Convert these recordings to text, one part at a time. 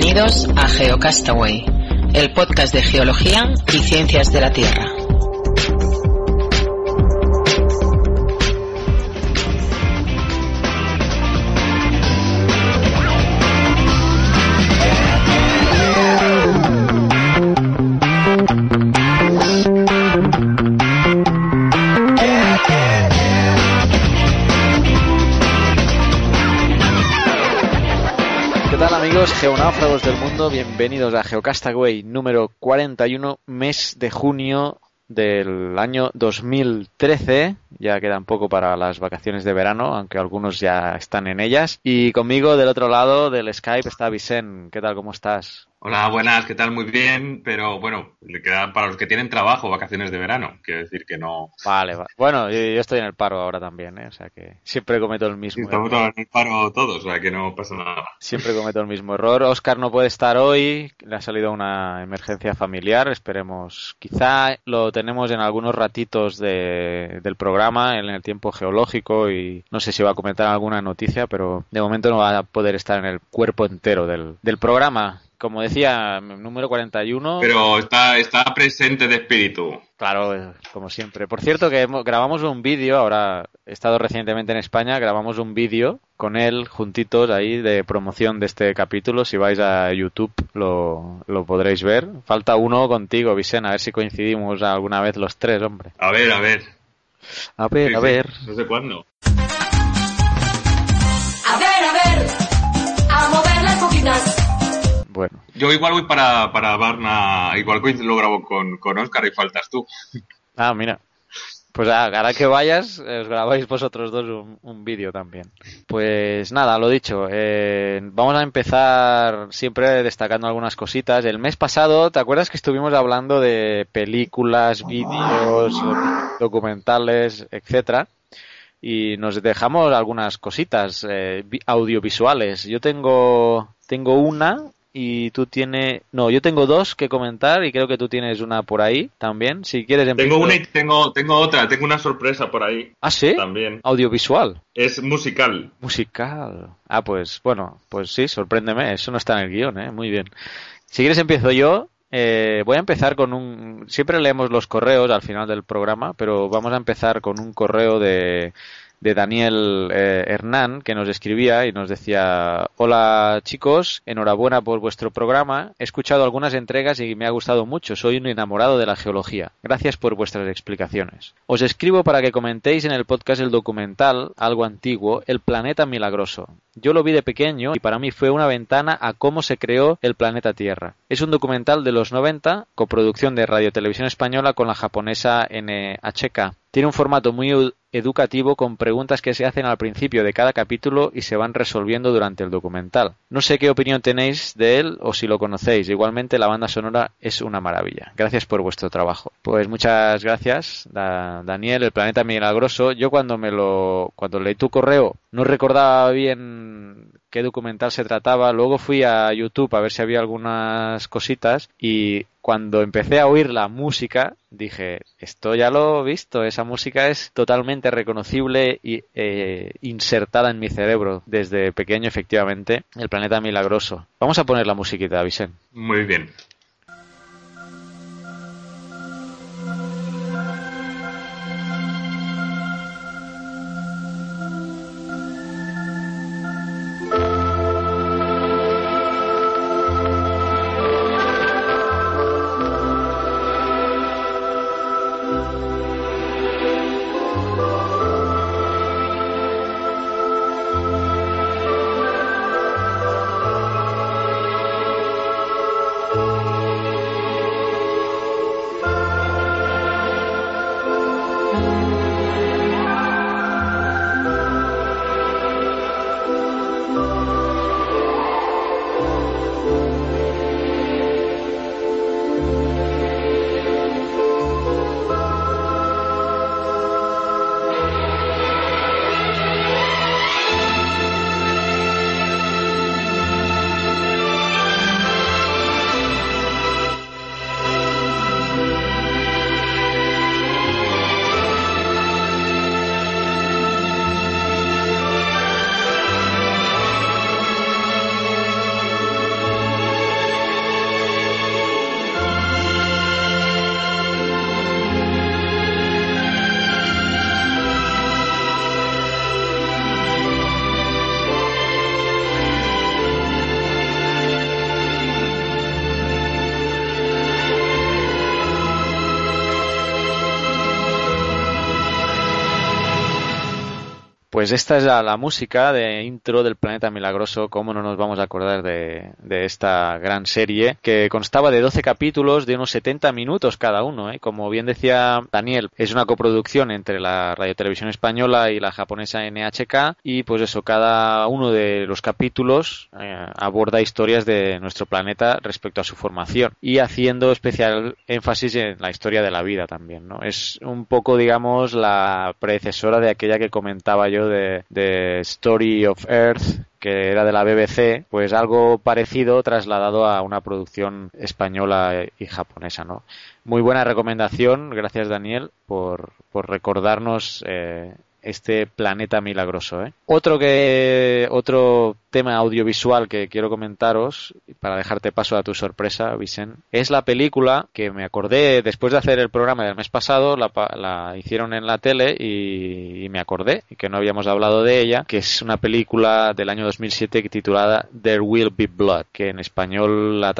Bienvenidos a GeoCastaway, el podcast de geología y ciencias de la Tierra. Amigos geonáufragos del mundo? Bienvenidos a Geocastaway número 41, mes de junio del año 2013. Ya queda un poco para las vacaciones de verano, aunque algunos ya están en ellas. Y conmigo del otro lado del Skype está Vicen. ¿Qué tal? ¿Cómo estás? Hola, buenas, ¿qué tal? Muy bien, pero bueno, le queda para los que tienen trabajo, vacaciones de verano, quiero decir que no. Vale, vale. Bueno, yo, yo estoy en el paro ahora también, ¿eh? o sea que siempre cometo el mismo Estamos error. en el paro todos, o sea que no pasa nada. Siempre cometo el mismo error. Oscar no puede estar hoy, le ha salido una emergencia familiar. Esperemos, quizá lo tenemos en algunos ratitos de- del programa, en el tiempo geológico, y no sé si va a comentar alguna noticia, pero de momento no va a poder estar en el cuerpo entero del, del programa. Como decía, número 41. Pero está, está presente de espíritu. Claro, eh, como siempre. Por cierto, que hemos- grabamos un vídeo, ahora he estado recientemente en España, grabamos un vídeo con él juntitos ahí de promoción de este capítulo. Si vais a YouTube lo, lo podréis ver. Falta uno contigo, Vicen, a ver si coincidimos alguna vez los tres, hombre. A ver, a ver. A ver, Sí, a ver. No sé cuándo. Bueno, Yo igual voy para, para Varna, igual coincido- lo grabo con, con Oscar y faltas tú. ah, mira. Pues ah, ahora que vayas, eh, os grabáis vosotros dos un, un vídeo también. Pues nada, lo dicho, eh, vamos a empezar siempre destacando algunas cositas. El mes pasado, ¿te acuerdas que estuvimos hablando de películas, vídeos, documentales, etcétera? Y nos dejamos algunas cositas eh, vi- audiovisuales. Yo tengo, tengo una y tú tienes... No, yo tengo dos que comentar y creo que tú tienes una por ahí también. Si quieres empiezo- Tengo una y tengo, tengo otra, tengo una sorpresa por ahí Ah, sí. también. Audiovisual. Es musical. Musical. Ah, pues bueno, pues sí, sorpréndeme. Eso no está en el guion, ¿eh? Muy bien. Si quieres empiezo yo. Eh, voy a empezar con un... Siempre leemos los correos al final del programa, pero vamos a empezar con un correo de, de Daniel eh, Hernán que nos escribía y nos decía Hola chicos, enhorabuena por vuestro programa. He escuchado algunas entregas y me ha gustado mucho. Soy un enamorado de la geología. Gracias por vuestras explicaciones. Os escribo para que comentéis en el podcast el documental, algo antiguo, El planeta milagroso. Yo lo vi de pequeño y para mí fue una ventana a cómo se creó el planeta Tierra. Es un documental de los 90, coproducción de Radio Televisión Española con la japonesa NHK. Tiene un formato muy edu- educativo con preguntas que se hacen al principio de cada capítulo y se van resolviendo durante el documental. No sé qué opinión tenéis de él o si lo conocéis. Igualmente la banda sonora es una maravilla. Gracias por vuestro trabajo. Pues muchas gracias, Da- Daniel, el planeta milagroso. Yo cuando me lo cuando leí tu correo no recordaba bien qué documental se trataba. Luego fui a YouTube a ver si había algunas cositas y cuando empecé a oír la música dije, esto ya lo he visto, esa música es totalmente reconocible y eh, insertada en mi cerebro desde pequeño efectivamente, el planeta milagroso. Vamos a poner la musiquita, Vicen. Muy bien. Pues esta es la, música de intro del Planeta Milagroso. ¿Cómo no nos vamos a acordar de, esta gran serie que constaba de 12 capítulos de unos 70 minutos cada uno? ¿eh? Como bien decía Daniel, es una coproducción entre la Radio Televisión Española y la japonesa NHK y pues eso, cada uno de los capítulos eh, aborda historias de nuestro planeta respecto a su formación y haciendo especial énfasis en la historia de la vida también. ¿no? Es un poco, digamos, la predecesora de aquella que comentaba yo de, de Story of Earth, que era de la BBC, pues algo parecido trasladado a una producción española y japonesa, ¿no? Muy buena recomendación, gracias Daniel por, por recordarnos eh, este planeta milagroso. ¿eh? Otro que otro tema audiovisual que quiero comentaros para dejarte paso a tu sorpresa, Vicen, es la película que me acordé después de hacer el programa del mes pasado, la, la hicieron en la tele y, y, me acordé que no habíamos hablado de ella, que es una película del año 2007 titulada There Will Be Blood, que en español la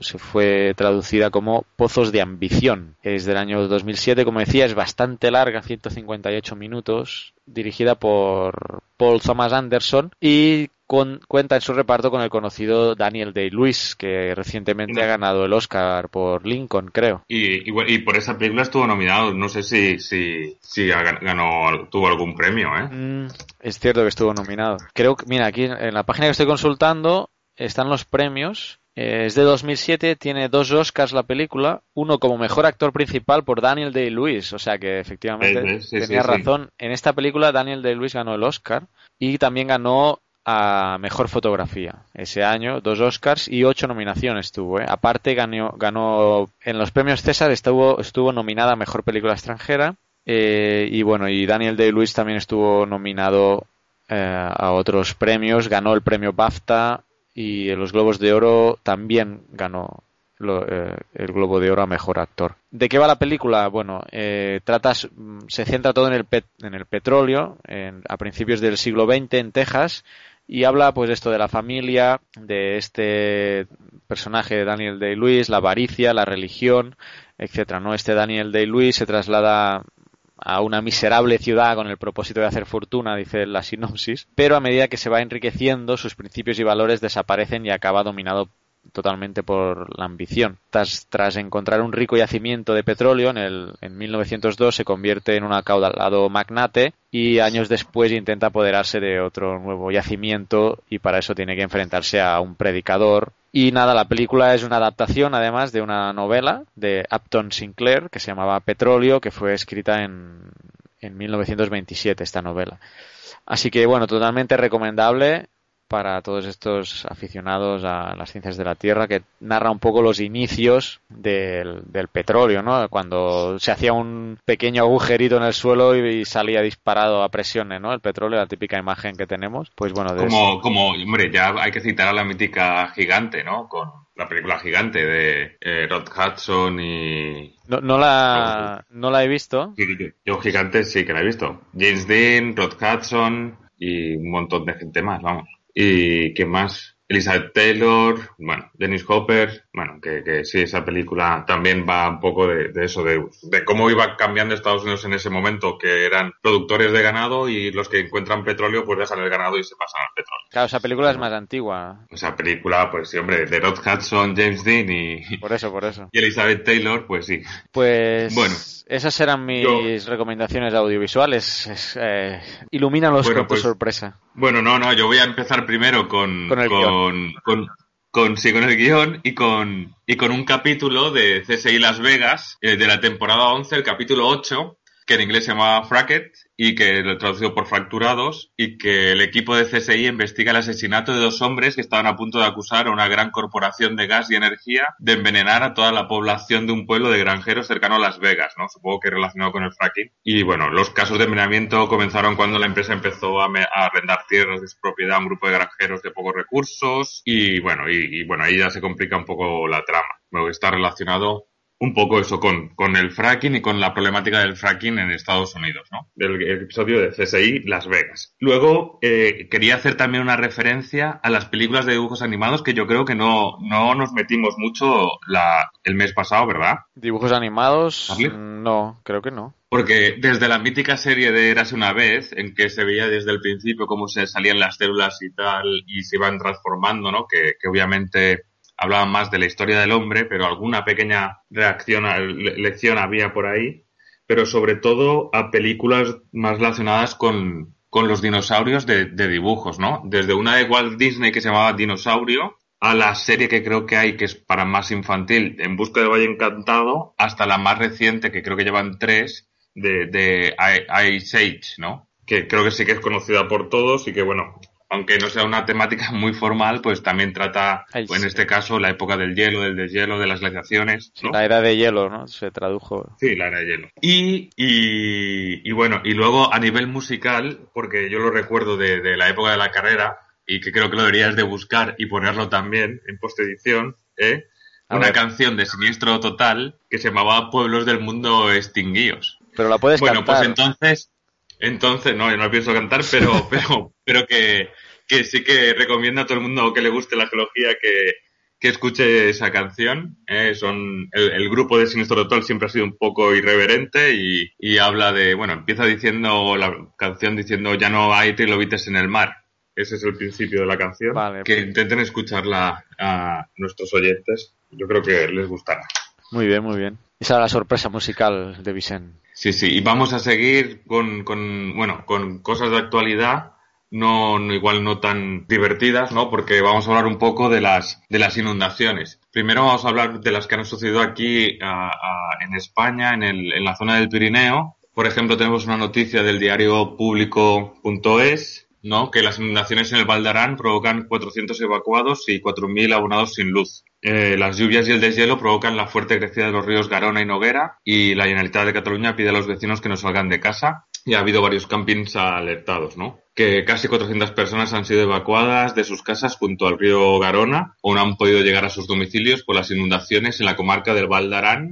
se fue traducida como Pozos de Ambición. Es del año 2007, como decía, es bastante larga, 158 minutos dirigida por Paul Thomas Anderson y con, cuenta en su reparto con el conocido Daniel Day-Lewis, que recientemente ha ganado el Oscar por Lincoln, creo. Y, y, y, por esa película estuvo nominado, no sé si, si, si ganó, tuvo algún premio, ¿eh? Mm, es cierto que estuvo nominado. Creo que, mira, aquí en la página que estoy consultando están los premios es de 2007, tiene dos Oscars la película, uno como mejor actor principal por Daniel Day-Lewis, o sea que efectivamente sí, sí, tenía sí, razón. En esta película Daniel Day-Lewis ganó el Oscar y también ganó a mejor fotografía ese año, dos Oscars y ocho nominaciones tuvo. ¿eh? Aparte ganó, ganó en los premios César estuvo, estuvo nominada a mejor película extranjera eh, y bueno y Daniel Day-Lewis también estuvo nominado eh, a otros premios, ganó el premio BAFTA y en los Globos de Oro también ganó lo, eh, el Globo de Oro a Mejor Actor. ¿De qué va la película? Bueno, eh, trata, se centra todo en el, pet, en el petróleo en, a principios del siglo XX en Texas y habla pues esto de la familia, de este personaje de Daniel Day-Lewis, la avaricia, la religión, etcétera, ¿no? Este Daniel Day-Lewis se traslada a una miserable ciudad con el propósito de hacer fortuna, dice la sinopsis, pero a medida que se va enriqueciendo, sus principios y valores desaparecen y acaba dominado totalmente por la ambición. Tras, tras encontrar un rico yacimiento de petróleo en, el, en 1902 se convierte en un acaudalado magnate y años después intenta apoderarse de otro nuevo yacimiento y para eso tiene que enfrentarse a un predicador. Y nada, la película es una adaptación además de una novela de Upton Sinclair que se llamaba Petróleo, que fue escrita en, en 1927 esta novela. Así que bueno, totalmente recomendable para todos estos aficionados a las ciencias de la Tierra, que narra un poco los inicios del, del petróleo, ¿no? Cuando se hacía un pequeño agujerito en el suelo y, y, salía disparado a presiones, ¿no? El petróleo, la típica imagen que tenemos. Pues bueno, de como, eso. como, hombre, ya hay que citar a la mítica gigante, ¿no? Con la película gigante de eh, Rod Hudson y... No, no, la, no la he visto. Yo gigante sí que la he visto. James Dean, Rod Hudson y un montón de gente más, vamos. Y qué más, Elizabeth Taylor, bueno, Dennis Hopper, bueno, que, que sí, esa película también va un poco de, de eso, de, de, cómo iba cambiando Estados Unidos en ese momento, que eran productores de ganado y los que encuentran petróleo pues dejan el ganado y se pasan al petróleo. Claro, esa película es más antigua. Esa película, pues sí, hombre, de Rod Hudson, James Dean y... Por eso, por eso. Y Elizabeth Taylor, pues sí. Pues... Bueno. Esas eran mis yo... recomendaciones audiovisuales. Es, eh, ilumínalos bueno, con tu pues, sorpresa. Bueno, no, no, yo voy a empezar primero con, con, con, con, con, sí, con el guion y con, y con un capítulo de CSI Las Vegas eh, de la temporada 11, el capítulo 8, que en inglés se llamaba Fracket y que lo he traducido por fracturados y que el equipo de CSI investiga el asesinato de dos hombres que estaban a punto de acusar a una gran corporación de gas y energía de envenenar a toda la población de un pueblo de granjeros cercano a Las Vegas, ¿no? Supongo que relacionado con el fracking. Y bueno, los casos de envenenamiento comenzaron cuando la empresa empezó a, a tierras de su propiedad a un grupo de granjeros de pocos recursos y bueno, y, y bueno, ahí ya se complica un poco la trama. Bueno, está relacionado un poco eso con, con el fracking y con la problemática del fracking en Estados Unidos, ¿no? Del episodio de CSI Las Vegas. Luego, eh, quería hacer también una referencia a las películas de dibujos animados que yo creo que no, no nos metimos mucho la, el mes pasado, ¿verdad? Dibujos animados, no, creo que no. Porque desde la mítica serie de Érase una vez, en que se veía desde el principio cómo se salían las células y tal, y se iban transformando, ¿no? Que, que obviamente hablaban más de la historia del hombre, pero alguna pequeña reacción, le- lección había por ahí. Pero sobre todo a películas más relacionadas con, con los dinosaurios de, de dibujos, ¿no? Desde una de Walt Disney que se llamaba Dinosaurio, a la serie que creo que hay, que es para más infantil, En Busca del Valle Encantado, hasta la más reciente, que creo que llevan tres, de, de Ice Age, ¿no? Que creo que sí que es conocida por todos y que, bueno, aunque no sea una temática muy formal, pues también trata, en este caso, la época del hielo, del deshielo, de las glaciaciones, ¿no? La era de hielo, ¿no? Se tradujo. Sí, la era de hielo. Y, y, y bueno, y luego a nivel musical, porque yo lo recuerdo de, de la época de la carrera, y que creo que lo deberías de buscar y ponerlo también en postedición, ¿eh? A Una ver. canción de Siniestro Total que se llamaba Pueblos del Mundo Extinguidos. Pero la puedes Bueno, pues cantar. entonces, entonces, no, yo no pienso cantar, pero, pero, pero que, que sí que recomiendo a todo el mundo que le guste la geología que, que escuche esa canción. eh, son, el, el grupo de Sinistro Total siempre ha sido un poco irreverente y, y habla de, bueno, empieza diciendo la canción diciendo ya no hay trilobites en el mar. Ese es el principio de la canción. Vale. Que intenten escucharla a nuestros oyentes. Yo creo que les gustará. Muy bien, muy bien. Esa era la sorpresa musical de Vicente. Sí, sí, y vamos a seguir con, con, bueno, con cosas de actualidad, no, no- igual no tan divertidas, ¿no? Porque vamos a hablar un poco de las, de las inundaciones. Primero vamos a hablar de las que han sucedido aquí a- en España, en, el, en la zona del Pirineo. Por ejemplo, tenemos una noticia del diario público.es, ¿no? Que las inundaciones en el Valdarán provocan 400 evacuados y 4.000 abonados sin luz. Eh, las lluvias y el deshielo provocan la fuerte crecida de los ríos Garona y Noguera y la Generalitat de Cataluña pide a los vecinos que no salgan de casa y ha habido varios campings alertados, ¿no? Que casi 400 personas han sido evacuadas de sus casas junto al río Garona o no han podido llegar a sus domicilios por las inundaciones en la comarca del Val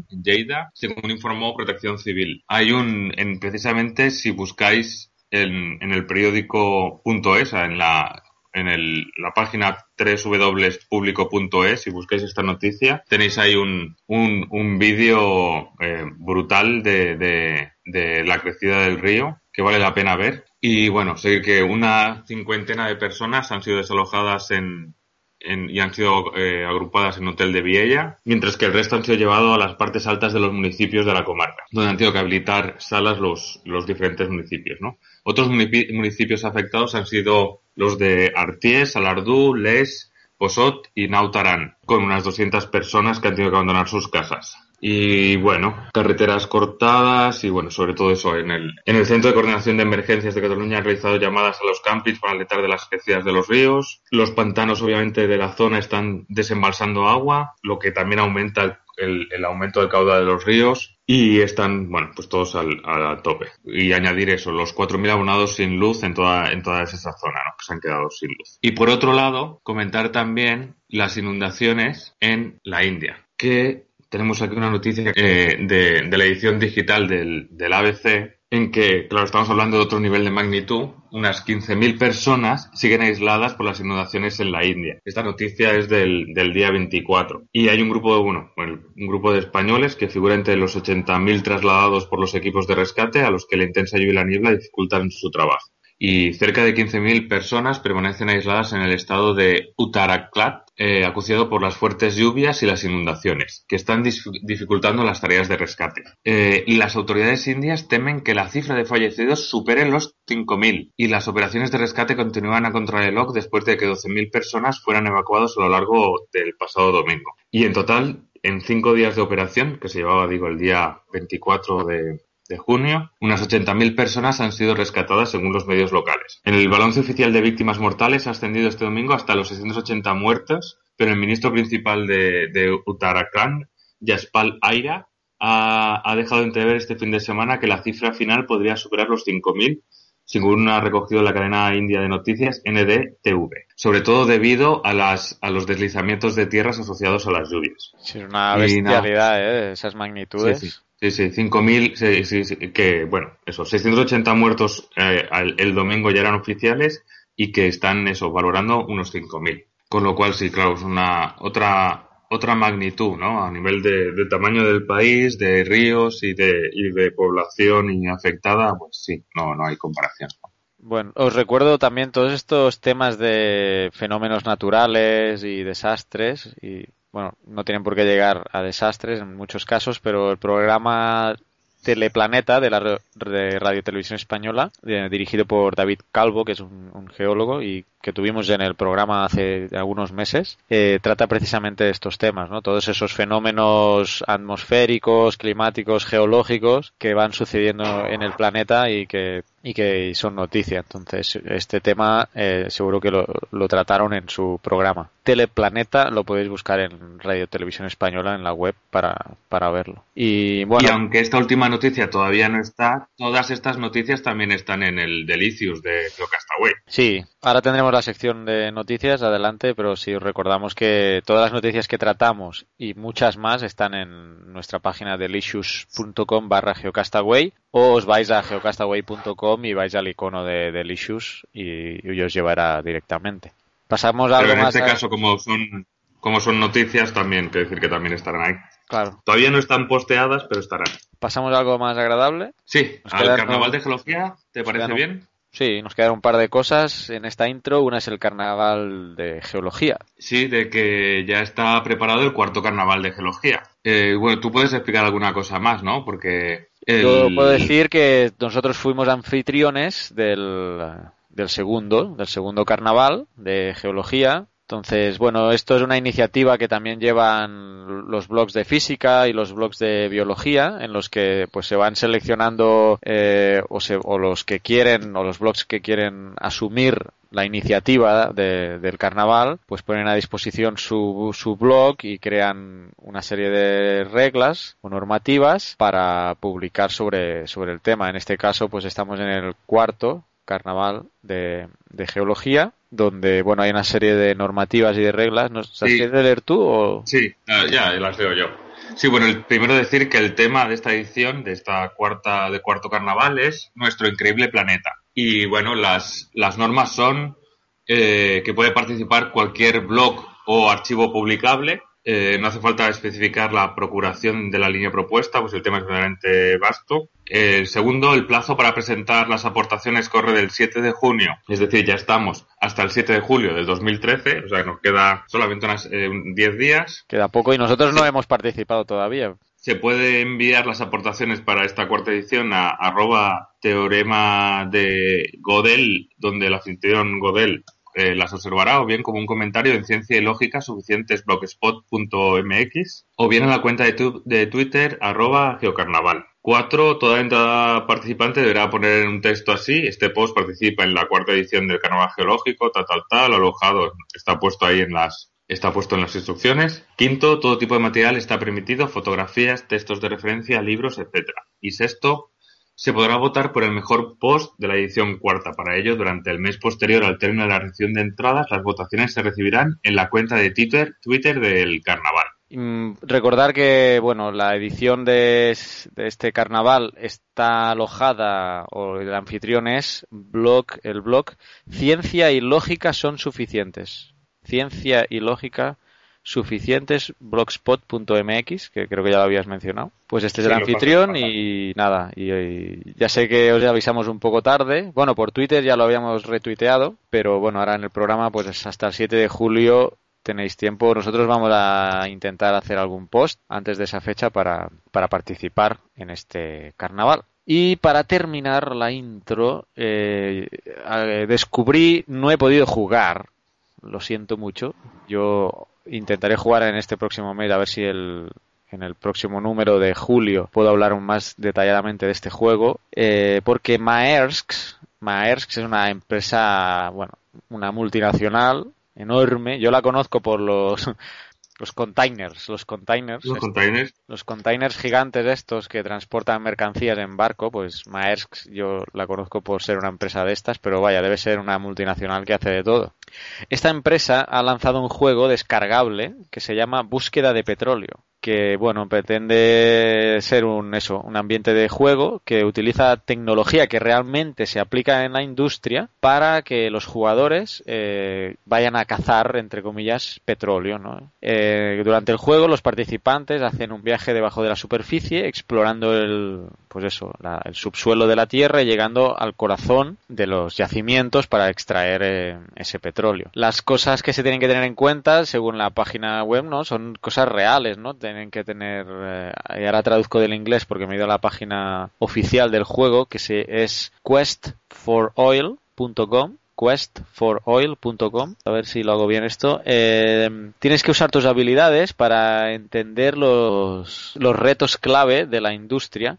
Lleida, según informó Protección Civil. Hay un, en, precisamente si buscáis en, en el periódico .es, en la, en el, la página www.publico.es, si buscáis esta noticia, tenéis ahí un, un, un vídeo eh, brutal de, de, de la crecida del río que vale la pena ver. Y bueno, sé que una cincuentena de personas han sido desalojadas en, y han sido eh, agrupadas en hotel de Viella, mientras que el resto han sido llevados a las partes altas de los municipios de la comarca, donde han tenido que habilitar salas los, los diferentes municipios. Otros municipios afectados han sido los de Arties, Salardú, Les, Posot y Nautarán, con unas 200 personas que han tenido que abandonar sus casas. Y bueno, carreteras cortadas y bueno, sobre todo eso, en el, en el Centro de Coordinación de Emergencias de Cataluña han realizado llamadas a los campings para alertar de las crecidas de los ríos. Los pantanos obviamente de la zona están desembalsando agua, lo que también aumenta el, el- aumento del caudal de los ríos y están, bueno, pues todos al, al tope. Y añadir eso, los 4.000 abonados sin luz en toda, en toda esa zona, ¿no? Que se han quedado sin luz. Y por otro lado, comentar también las inundaciones en la India, que tenemos aquí una noticia eh, de, la edición digital del, ABC en que, claro, estamos hablando de otro nivel de magnitud, unas 15.000 personas siguen aisladas por las inundaciones en la India. Esta noticia es del, día 24. Y hay un grupo de, bueno, bueno, un grupo de españoles que figura entre los 80.000 trasladados por los equipos de rescate a los que la intensa lluvia y la niebla dificultan su trabajo. Y cerca de 15.000 personas permanecen aisladas en el estado de Uttarakhand, eh, acuciado por las fuertes lluvias y las inundaciones, que están dificultando las tareas de rescate. Eh, y las autoridades indias temen que la cifra de fallecidos supere los 5.000 y las operaciones de rescate continúan a contrarreloj después de que 12.000 personas fueran evacuadas a lo largo del pasado domingo. Y en total, en cinco días de operación, que se llevaba, digo, el día 24 de, de junio, unas 80.000 personas han sido rescatadas según los medios locales. En el balance oficial de víctimas mortales ha ascendido este domingo hasta los 680 muertos, pero el ministro principal de, de Uttarakhand, Yaspal Aira, ha, ha dejado entrever este fin de semana que la cifra final podría superar los 5.000 según ha recogido la cadena india de noticias NDTV, sobre todo debido a, las, a los deslizamientos de tierras asociados a las lluvias. Sí, es una bestialidad, ¿eh? Esas magnitudes. Sí, sí. Sí, sí, 5.000, sí, que, bueno, eso, 680 muertos eh, al- el domingo ya eran oficiales y que están, eso, valorando unos 5.000. Con lo cual, sí, claro, es una otra otra magnitud, ¿no? A nivel de, de tamaño del país, de ríos y de, y de población y afectada, pues sí, no, no hay comparación. Bueno, os recuerdo también todos estos temas de fenómenos naturales y desastres y bueno, no tienen por qué llegar a desastres en muchos casos, pero el programa Teleplaneta de la de Radio Televisión Española, eh, dirigido por David Calvo, que es un, geólogo y que tuvimos en el programa hace algunos meses, eh, trata precisamente estos temas, ¿no? Todos esos fenómenos atmosféricos, climáticos, geológicos que van sucediendo en el planeta y que y que son noticia. Entonces, este tema eh, seguro que lo, lo trataron en su programa. Teleplaneta lo podéis buscar en Radio Televisión Española en la web para, para verlo. Y bueno, y aunque esta última noticia todavía no está, todas estas noticias también están en el Delicious de Geocastaway. Sí, ahora tendremos la sección de noticias adelante, pero si os recordamos que todas las noticias que tratamos y muchas más están en nuestra página delicious.com barra geocastaway o os vais a geocastaway.com y vais al icono de Delicious y, y os llevará directamente. Pasamos a Pero algo en más. este a- caso, como son, como son noticias, también quiero decir que también estarán ahí. Claro. Todavía no están posteadas, pero estarán. Pasamos a algo más agradable. Sí, Nos al carnaval de geología, ¿te parece bien? Sí, nos quedan un par de cosas en esta intro. Una es el carnaval de geología. Sí, de que ya está preparado el cuarto carnaval de geología. Eh, bueno, tú puedes explicar alguna cosa más, ¿no? Porque el- Yo puedo decir que nosotros fuimos anfitriones del, del segundo, del segundo carnaval de geología. Entonces, bueno, esto es una iniciativa que también llevan los blogs de física y los blogs de biología, en los que pues se van seleccionando eh, o, se- o los que quieren o los blogs que quieren asumir la iniciativa de- del carnaval, pues ponen a disposición su, su blog y crean una serie de reglas o normativas para publicar sobre, sobre el tema. En este caso, pues estamos en el cuarto carnaval de, de geología, donde bueno hay una serie de normativas y de reglas. ¿Nos las Sí. quieres leer tú o? Sí, ya las leo yo. Sí, bueno, el primero decir que el tema de esta edición, de esta cuarta, de cuarto carnaval, es nuestro increíble planeta. Y bueno, las, las normas son eh, que puede participar cualquier blog o archivo publicable. Eh, no hace falta especificar la procuración de la línea propuesta, pues el tema es verdaderamente vasto. El segundo, el plazo para presentar las aportaciones corre del 7 de junio, es decir, ya estamos hasta el 7 de julio del 2013, o sea, nos queda solamente unas eh, un- 10 días. Queda poco y nosotros no hemos participado todavía. Se puede enviar las aportaciones para esta cuarta edición a arroba teorema de Godel, donde el anfitrión Godel eh, las observará, o bien como un comentario en Ciencia y Lógica Suficientes blogspot.mx, o bien en la cuenta de, tu- de Twitter arroba geocarnaval. Cuatro, toda entrada participante deberá poner un texto así, este post participa en la cuarta edición del Carnaval Geológico, tal, tal, tal, alojado, está puesto ahí en las, está puesto en las instrucciones. Quinto, todo tipo de material está permitido, fotografías, textos de referencia, libros, etcétera. Y sexto, se podrá votar por el mejor post de la edición cuarta. Para ello, durante el mes posterior al término de la recepción de entradas, las votaciones se recibirán en la cuenta de Twitter, Twitter del carnaval. Mm, Recordar que, bueno, la edición de, de este carnaval está alojada, o el anfitrión es blog, el blog Ciencia y Lógica son suficientes. Ciencia y Lógica suficientes blogspot.mx, que creo que ya lo habías mencionado. Pues este es el anfitrión y nada, y, y ya sé que os avisamos un poco tarde. Bueno, por Twitter ya lo habíamos retuiteado, pero bueno, ahora en el programa pues hasta el 7 de julio tenéis tiempo. Nosotros vamos a intentar hacer algún post antes de esa fecha para, para participar en este carnaval. Y para terminar la intro, eh, eh, descubrí, no he podido jugar, lo siento mucho. Yo intentaré jugar en este próximo mes a ver si el, en el próximo número de julio puedo hablar más detalladamente de este juego, eh, porque Maersk, Maersk es una empresa, bueno, una multinacional enorme. Yo la conozco por los los containers, los containers, Los est- containers. los containers gigantes estos que transportan mercancías en barco, pues Maersk yo la conozco por ser una empresa de estas, pero vaya, debe ser una multinacional que hace de todo. Esta empresa ha lanzado un juego descargable que se llama Búsqueda de Petróleo, que bueno, pretende ser un eso, un ambiente de juego que utiliza tecnología que realmente se aplica en la industria para que los jugadores eh, vayan a cazar entre comillas petróleo, ¿no? Eh, durante el juego los participantes hacen un viaje debajo de la superficie explorando el pues eso, la- el subsuelo de la Tierra y llegando al corazón de los yacimientos para extraer eh, ese petróleo. Las cosas que se tienen que tener en cuenta, según la página web, ¿no? Son cosas reales, ¿no? Tienen que tener, eh, y ahora traduzco del inglés porque me he ido a la página oficial del juego, que se, es questforoil.com questforoil.com a ver si lo hago bien esto. Eh, tienes que usar tus habilidades para entender los, los retos clave de la industria.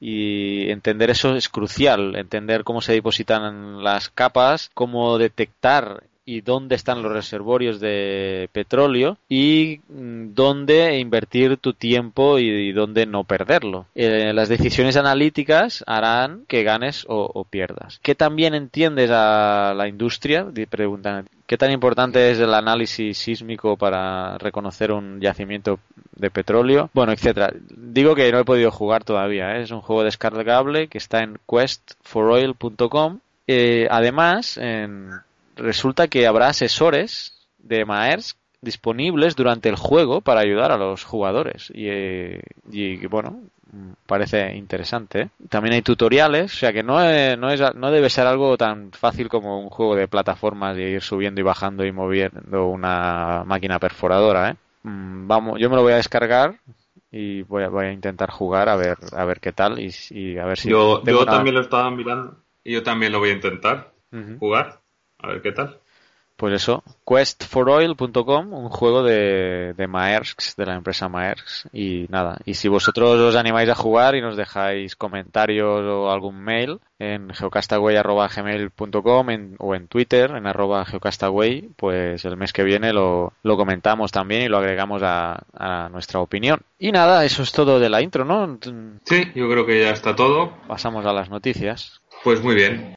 Y entender eso es crucial, entender cómo se depositan las capas, cómo detectar y dónde están los reservorios de petróleo y mm, dónde invertir tu tiempo y, dónde no perderlo. Eh, las decisiones analíticas harán que ganes o, pierdas. ¿Qué también entiendes a la industria? Preguntan, ¿qué tan importante es el análisis sísmico para reconocer un yacimiento de petróleo? Bueno, etcétera. Digo que no he podido jugar todavía. ¿eh? Es un juego descargable que está en questforoil.com. Eh, además, en resulta que habrá asesores de Maersk disponibles durante el juego para ayudar a los jugadores y, eh, y, bueno parece interesante ¿eh? también hay tutoriales o sea que no no es no debe ser algo tan fácil como un juego de plataformas de ir subiendo y bajando y moviendo una máquina perforadora ¿eh? Mm, vamos yo me lo voy a descargar y voy a, voy a intentar jugar a ver a ver qué tal y, y a ver si Yo, yo una- también lo estaba mirando. Y yo también lo voy a intentar jugar. A ver qué tal. Pues eso, questforoil.com, un juego de, de Maersk, de la empresa Maersk. Y nada, y si vosotros os animáis a jugar y nos dejáis comentarios o algún mail en geocastaway.gmail.com en, o en Twitter en arroba geocastaway, pues el mes que viene lo, lo comentamos también y lo agregamos a, a nuestra opinión. Y nada, eso es todo de la intro, ¿no? Sí, yo creo que ya está todo. Pasamos a las noticias. Pues muy bien.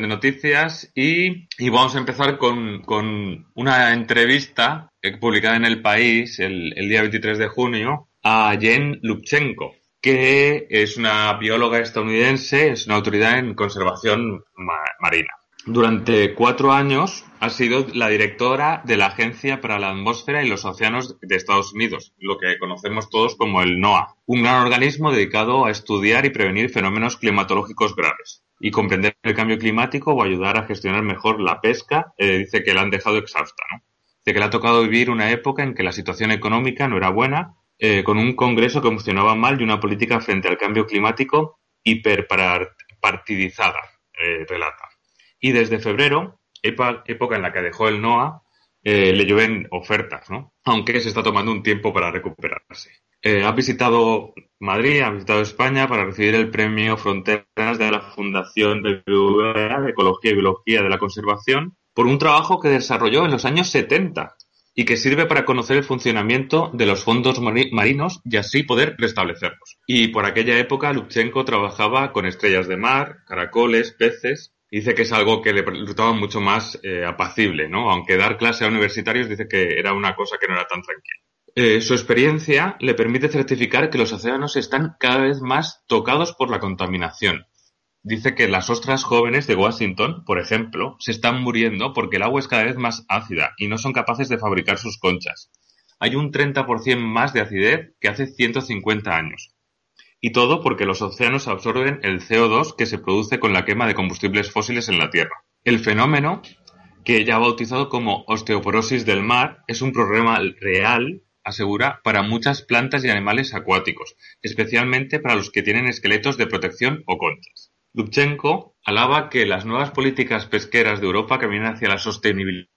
De noticias y, y vamos a empezar con, con una entrevista publicada en El País el, día 23 de junio a Jen Lubchenko, que es una bióloga estadounidense, es una autoridad en conservación ma- marina. Durante cuatro años ha sido la directora de la Agencia para la Atmósfera y los Océanos de Estados Unidos, lo que conocemos todos como el NOAA, un gran organismo dedicado a estudiar y prevenir fenómenos climatológicos graves y comprender el cambio climático o ayudar a gestionar mejor la pesca. Eh, dice que la han dejado exhausta, ¿no? Dice que le ha tocado vivir una época en que la situación económica no era buena, eh, con un Congreso que funcionaba mal y una política frente al cambio climático hiperpartidizada, eh, relata. Y desde febrero, época en la que dejó el NOAA, le llueven ofertas, ¿no? Aunque se está tomando un tiempo para recuperarse. Eh, ha visitado Madrid, ha visitado España para recibir el premio Fronteras de la Fundación BBVA de Ecología y Biología de la Conservación por un trabajo que desarrolló en los años 70 y que sirve para conocer el funcionamiento de los fondos mari- marinos y así poder restablecerlos. Y por aquella época Lubchenko trabajaba con estrellas de mar, caracoles, peces. Dice que es algo que le resultaba mucho más eh, apacible, ¿no? Aunque dar clase a universitarios dice que era una cosa que no era tan tranquila. Eh, su experiencia le permite certificar que los océanos están cada vez más tocados por la contaminación. Dice que las ostras jóvenes de Washington, por ejemplo, se están muriendo porque el agua es cada vez más ácida y no son capaces de fabricar sus conchas. Hay un 30% más de acidez que hace 150 años. Y todo porque los océanos absorben el CO2 que se produce con la quema de combustibles fósiles en la Tierra. El fenómeno, que ella ha bautizado como osteoporosis del mar, es un problema real, asegura, para muchas plantas y animales acuáticos, especialmente para los que tienen esqueletos de protección o conchas. Lubchenko alaba que las nuevas políticas pesqueras de Europa caminan hacia la sostenibilidad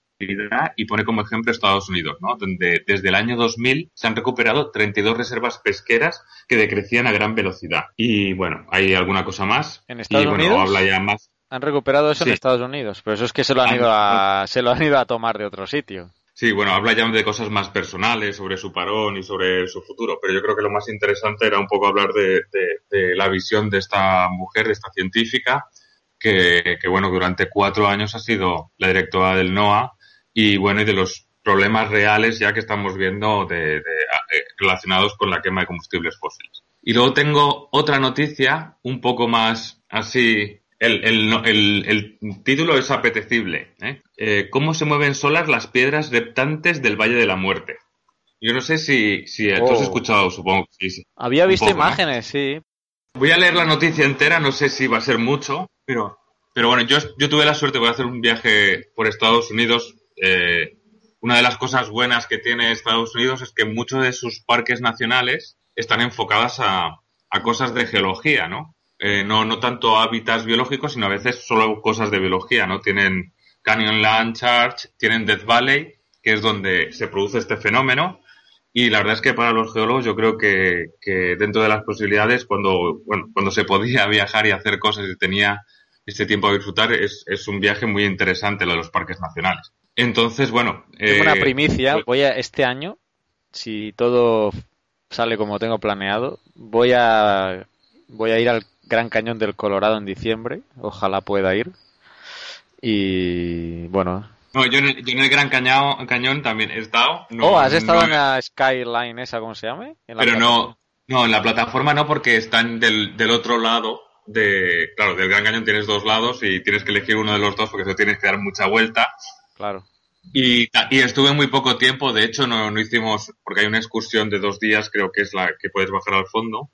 y pone como ejemplo Estados Unidos, ¿no? donde desde el año 2000 se han recuperado 32 reservas pesqueras que decrecían a gran velocidad. Y bueno, hay alguna cosa más. ¿En Estados y, bueno, Unidos? habla ya más. Han recuperado eso en. Estados Unidos, pero eso es que se lo han ido a, se lo han ido a tomar de otro sitio. Sí, bueno, habla ya de cosas más personales, sobre su parón y sobre su futuro, pero yo creo que lo más interesante era un poco hablar de, la visión de esta mujer, de esta científica, que, bueno, durante cuatro años ha sido la directora del NOAA y bueno, y de los problemas reales ya que estamos viendo de- eh, relacionados con la quema de combustibles fósiles. Y luego tengo otra noticia, un poco más así, el, el, no- el- el título es apetecible. ¿eh? Eh, ¿Cómo se mueven solas las piedras reptantes del Valle de la Muerte? Yo no sé si, si tú has Oh. escuchado, supongo que sí, sí. Había visto imágenes, sí. Voy a leer la noticia entera, no sé si va a ser mucho, pero, pero bueno, yo, yo tuve la suerte, a hacer un viaje por Estados Unidos. eh, una de las cosas buenas que tiene Estados Unidos es que muchos de sus parques nacionales están enfocadas a, a cosas de geología, ¿no? Eh, no, no tanto hábitats biológicos, sino a veces solo cosas de biología, ¿no? Tienen Canyonland Charge, tienen Death Valley, que es donde se produce este fenómeno, y la verdad es que para los geólogos yo creo que, que dentro de las posibilidades, cuando, bueno, cuando se podía viajar y hacer cosas y tenía este tiempo a disfrutar, es, es un viaje muy interesante lo de los parques nacionales. Entonces, bueno. Tengo una eh, primicia. pues- Voy a este año, si todo sale como tengo planeado, voy a voy a ir al Gran Cañón del Colorado en diciembre. Ojalá pueda ir. Y bueno. No, yo en el, yo en el Gran Cañao- Cañón también he estado. No, oh, ¿has estado no- en la Skyline esa, cómo se? En la Pero no, no, en la plataforma no, porque están del, del otro lado de. Claro, del Gran Cañón tienes dos lados y tienes que elegir uno de los dos porque te tienes que dar mucha vuelta. Claro. Y, y estuve muy poco tiempo, de hecho no, no hicimos, porque hay una excursión de dos días, creo que es la que puedes bajar al fondo,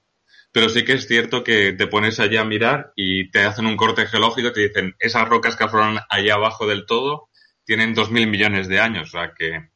pero sí que es cierto que te pones allá a mirar y te hacen un corte geológico y te dicen, esas rocas que afloran allá abajo del todo tienen dos mil millones de años, o sea que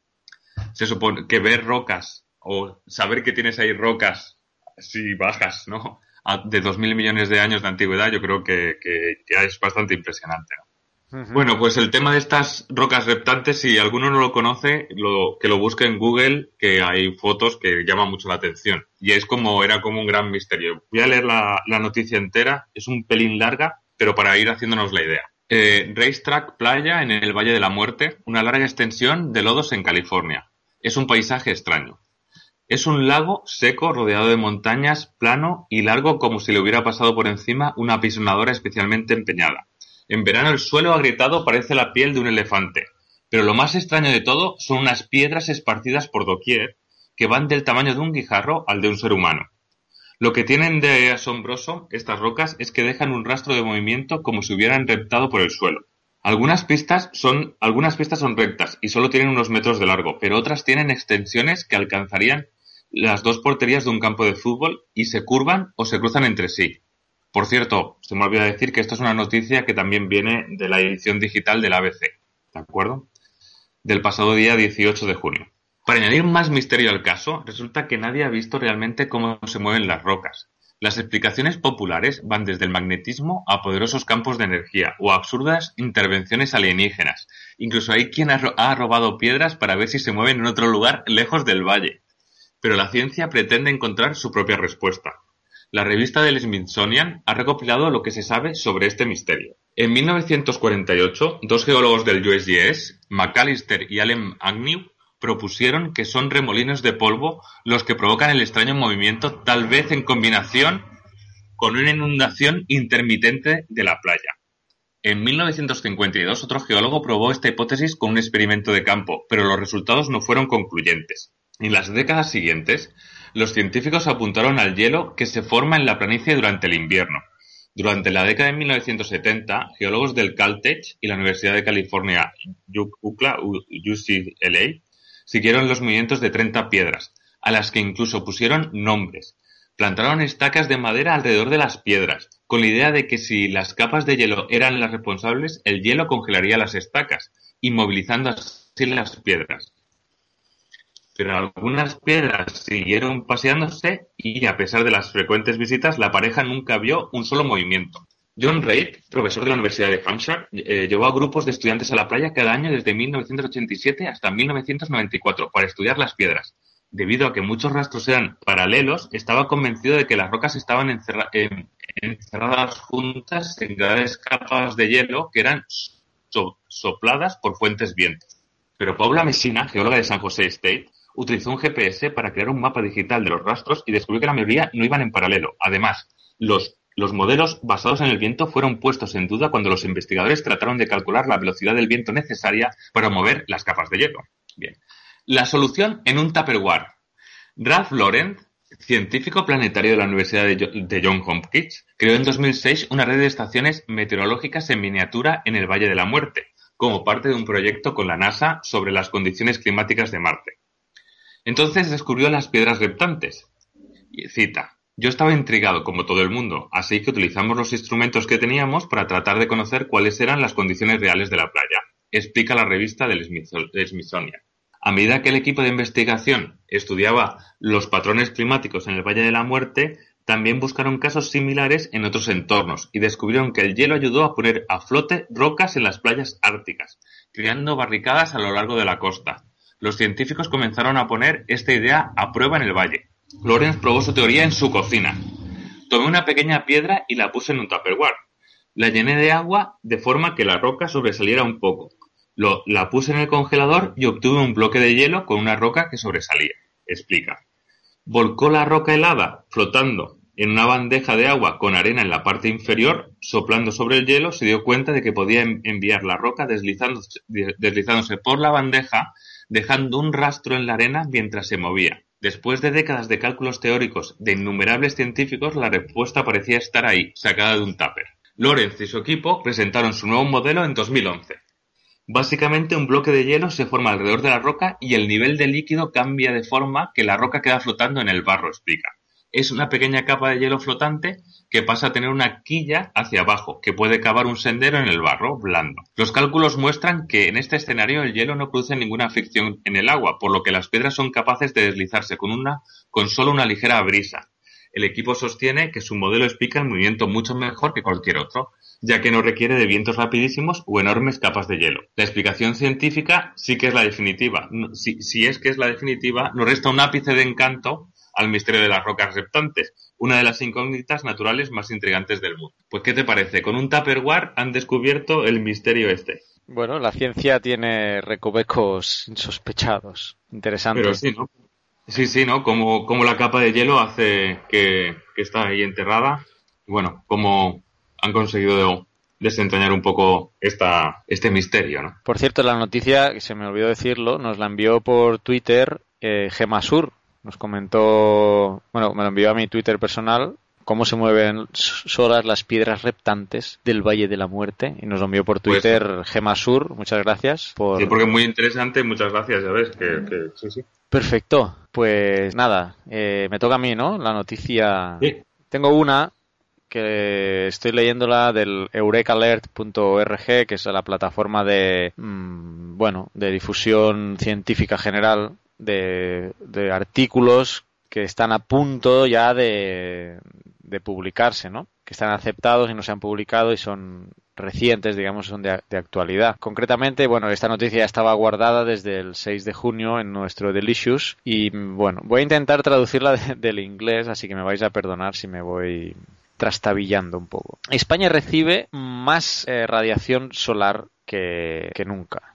se supone que ver rocas o saber que tienes ahí rocas si bajas, ¿no? De dos mil millones de años de antigüedad, yo creo que, que- que es bastante impresionante, ¿no? Bueno, pues el tema de estas rocas reptantes, si alguno no lo conoce, lo, que lo busque en Google, que hay fotos que llaman mucho la atención. Y es como, era como un gran misterio. Voy a leer la, la noticia entera, es un pelín larga, pero para ir haciéndonos la idea. Eh, Racetrack Playa en el Valle de la Muerte, una larga extensión de lodos en California. Es un paisaje extraño. Es un lago seco rodeado de montañas, plano y largo como si le hubiera pasado por encima una apisonadora especialmente empeñada. En verano el suelo agrietado parece la piel de un elefante, pero lo más extraño de todo son unas piedras esparcidas por doquier que van del tamaño de un guijarro al de un ser humano. Lo que tienen de asombroso estas rocas es que dejan un rastro de movimiento como si hubieran reptado por el suelo. Algunas pistas son, algunas pistas son rectas y solo tienen unos metros de largo, pero otras tienen extensiones que alcanzarían las dos porterías de un campo de fútbol y se curvan o se cruzan entre sí. Por cierto, se me olvida decir que esto es una noticia que también viene de la edición digital del ABC, ¿de acuerdo? Del pasado día 18 de junio. Para añadir más misterio al caso, resulta que nadie ha visto realmente cómo se mueven las rocas. Las explicaciones populares van desde el magnetismo a poderosos campos de energía o absurdas intervenciones alienígenas. Incluso hay quien ha robado piedras para ver si se mueven en otro lugar lejos del valle. Pero la ciencia pretende encontrar su propia respuesta. La revista del Smithsonian ha recopilado lo que se sabe sobre este misterio. En 1948, dos geólogos del USGS, McAllister y Allen Agnew, propusieron que son remolinos de polvo los que provocan el extraño movimiento, tal vez en combinación con una inundación intermitente de la playa. En 1952, otro geólogo probó esta hipótesis con un experimento de campo, pero los resultados no fueron concluyentes. En las décadas siguientes, los científicos apuntaron al hielo que se forma en la planicie durante el invierno. Durante la década de 1970, geólogos del Caltech y la Universidad de California, UCLA, UCLA, siguieron los movimientos de 30 piedras, a las que incluso pusieron nombres. Plantaron estacas de madera alrededor de las piedras, con la idea de que si las capas de hielo eran las responsables, el hielo congelaría las estacas, inmovilizando así las piedras. Pero algunas piedras siguieron paseándose y, a pesar de las frecuentes visitas, la pareja nunca vio un solo movimiento. John Reid, profesor de la Universidad de Hampshire, eh, llevó a grupos de estudiantes a la playa cada año desde 1987 hasta 1994 para estudiar las piedras. Debido a que muchos rastros eran paralelos, estaba convencido de que las rocas estaban encerra- en- encerradas juntas en grandes capas de hielo que eran so- sopladas por fuentes vientos. Pero Paula Messina, geóloga de San José State, utilizó un GPS para crear un mapa digital de los rastros y descubrió que la mayoría no iban en paralelo. Además, los, los modelos basados en el viento fueron puestos en duda cuando los investigadores trataron de calcular la velocidad del viento necesaria para mover las capas de hielo. Bien. La solución en un Tupperware. Ralph Lauren, científico planetario de la Universidad de Jo- de Johns Hopkins, creó en 2006 una red de estaciones meteorológicas en miniatura en el Valle de la Muerte, como parte de un proyecto con la NASA sobre las condiciones climáticas de Marte. Entonces descubrió las piedras reptantes. Cita, yo estaba intrigado como todo el mundo, así que utilizamos los instrumentos que teníamos para tratar de conocer cuáles eran las condiciones reales de la playa, explica la revista del Smithsonian. A medida que el equipo de investigación estudiaba los patrones climáticos en el Valle de la Muerte, también buscaron casos similares en otros entornos y descubrieron que el hielo ayudó a poner a flote rocas en las playas árticas, creando barricadas a lo largo de la costa. Los científicos comenzaron a poner esta idea a prueba en el valle. Lawrence probó su teoría en su cocina. Tomé una pequeña piedra y la puse en un tupperware. La llené de agua de forma que la roca sobresaliera un poco. La puse en el congelador y obtuve un bloque de hielo con una roca que sobresalía. Explica. Volcó la roca helada, flotando en una bandeja de agua con arena en la parte inferior, soplando sobre el hielo, se dio cuenta de que podía en- enviar la roca deslizándose por la bandeja, dejando un rastro en la arena mientras se movía. Después de décadas de cálculos teóricos de innumerables científicos, la respuesta parecía estar ahí, sacada de un tupper. Lorenz y su equipo presentaron su nuevo modelo en 2011. Básicamente un bloque de hielo se forma alrededor de la roca y el nivel de líquido cambia de forma que la roca queda flotando en el barro, explica. Es una pequeña capa de hielo flotante que pasa a tener una quilla hacia abajo, que puede cavar un sendero en el barro blando. Los cálculos muestran que en este escenario el hielo no produce ninguna fricción en el agua, por lo que las piedras son capaces de deslizarse con una con solo una ligera brisa. El equipo sostiene que su modelo explica el movimiento mucho mejor que cualquier otro, ya que no requiere de vientos rapidísimos o enormes capas de hielo. La explicación científica sí que es la definitiva. Si, si es que es la definitiva, nos resta un ápice de encanto al misterio de las rocas reptantes, una de las incógnitas naturales más intrigantes del mundo. Pues, ¿qué te parece? Con un Tupperware han descubierto el misterio este. Bueno, la ciencia tiene recovecos insospechados. Interesante. Pero sí, ¿no? Sí, sí, ¿no? Como, como la capa de hielo hace que, que está ahí enterrada. Bueno, como han conseguido desentrañar un poco esta, este misterio, ¿no? Por cierto, la noticia, que se me olvidó decirlo, nos la envió por Twitter eh, Gemasur, Nos comentó, bueno, me lo envió a mi Twitter personal cómo se mueven solas las piedras reptantes del Valle de la Muerte y nos lo envió por Pues- Twitter Gemasur. Muchas gracias por Sí, porque es muy interesante, muchas gracias, ya ves, que, que- sí, sí. Perfecto. Pues nada, eh, me toca a mí, ¿no? La noticia. Sí. Tengo una que estoy leyéndola del eurekalert.org, que es la plataforma de, mm, bueno, de difusión científica general de, de artículos que están a punto ya de, de publicarse, ¿no? Que están aceptados y no se han publicado y son recientes, digamos, son de, de actualidad. Concretamente, bueno, esta noticia estaba guardada desde el 6 de junio en nuestro Delicious y, bueno, voy a intentar traducirla de- del inglés, así que me vais a perdonar si me voy trastabillando un poco. España recibe más eh, radiación solar que, que nunca.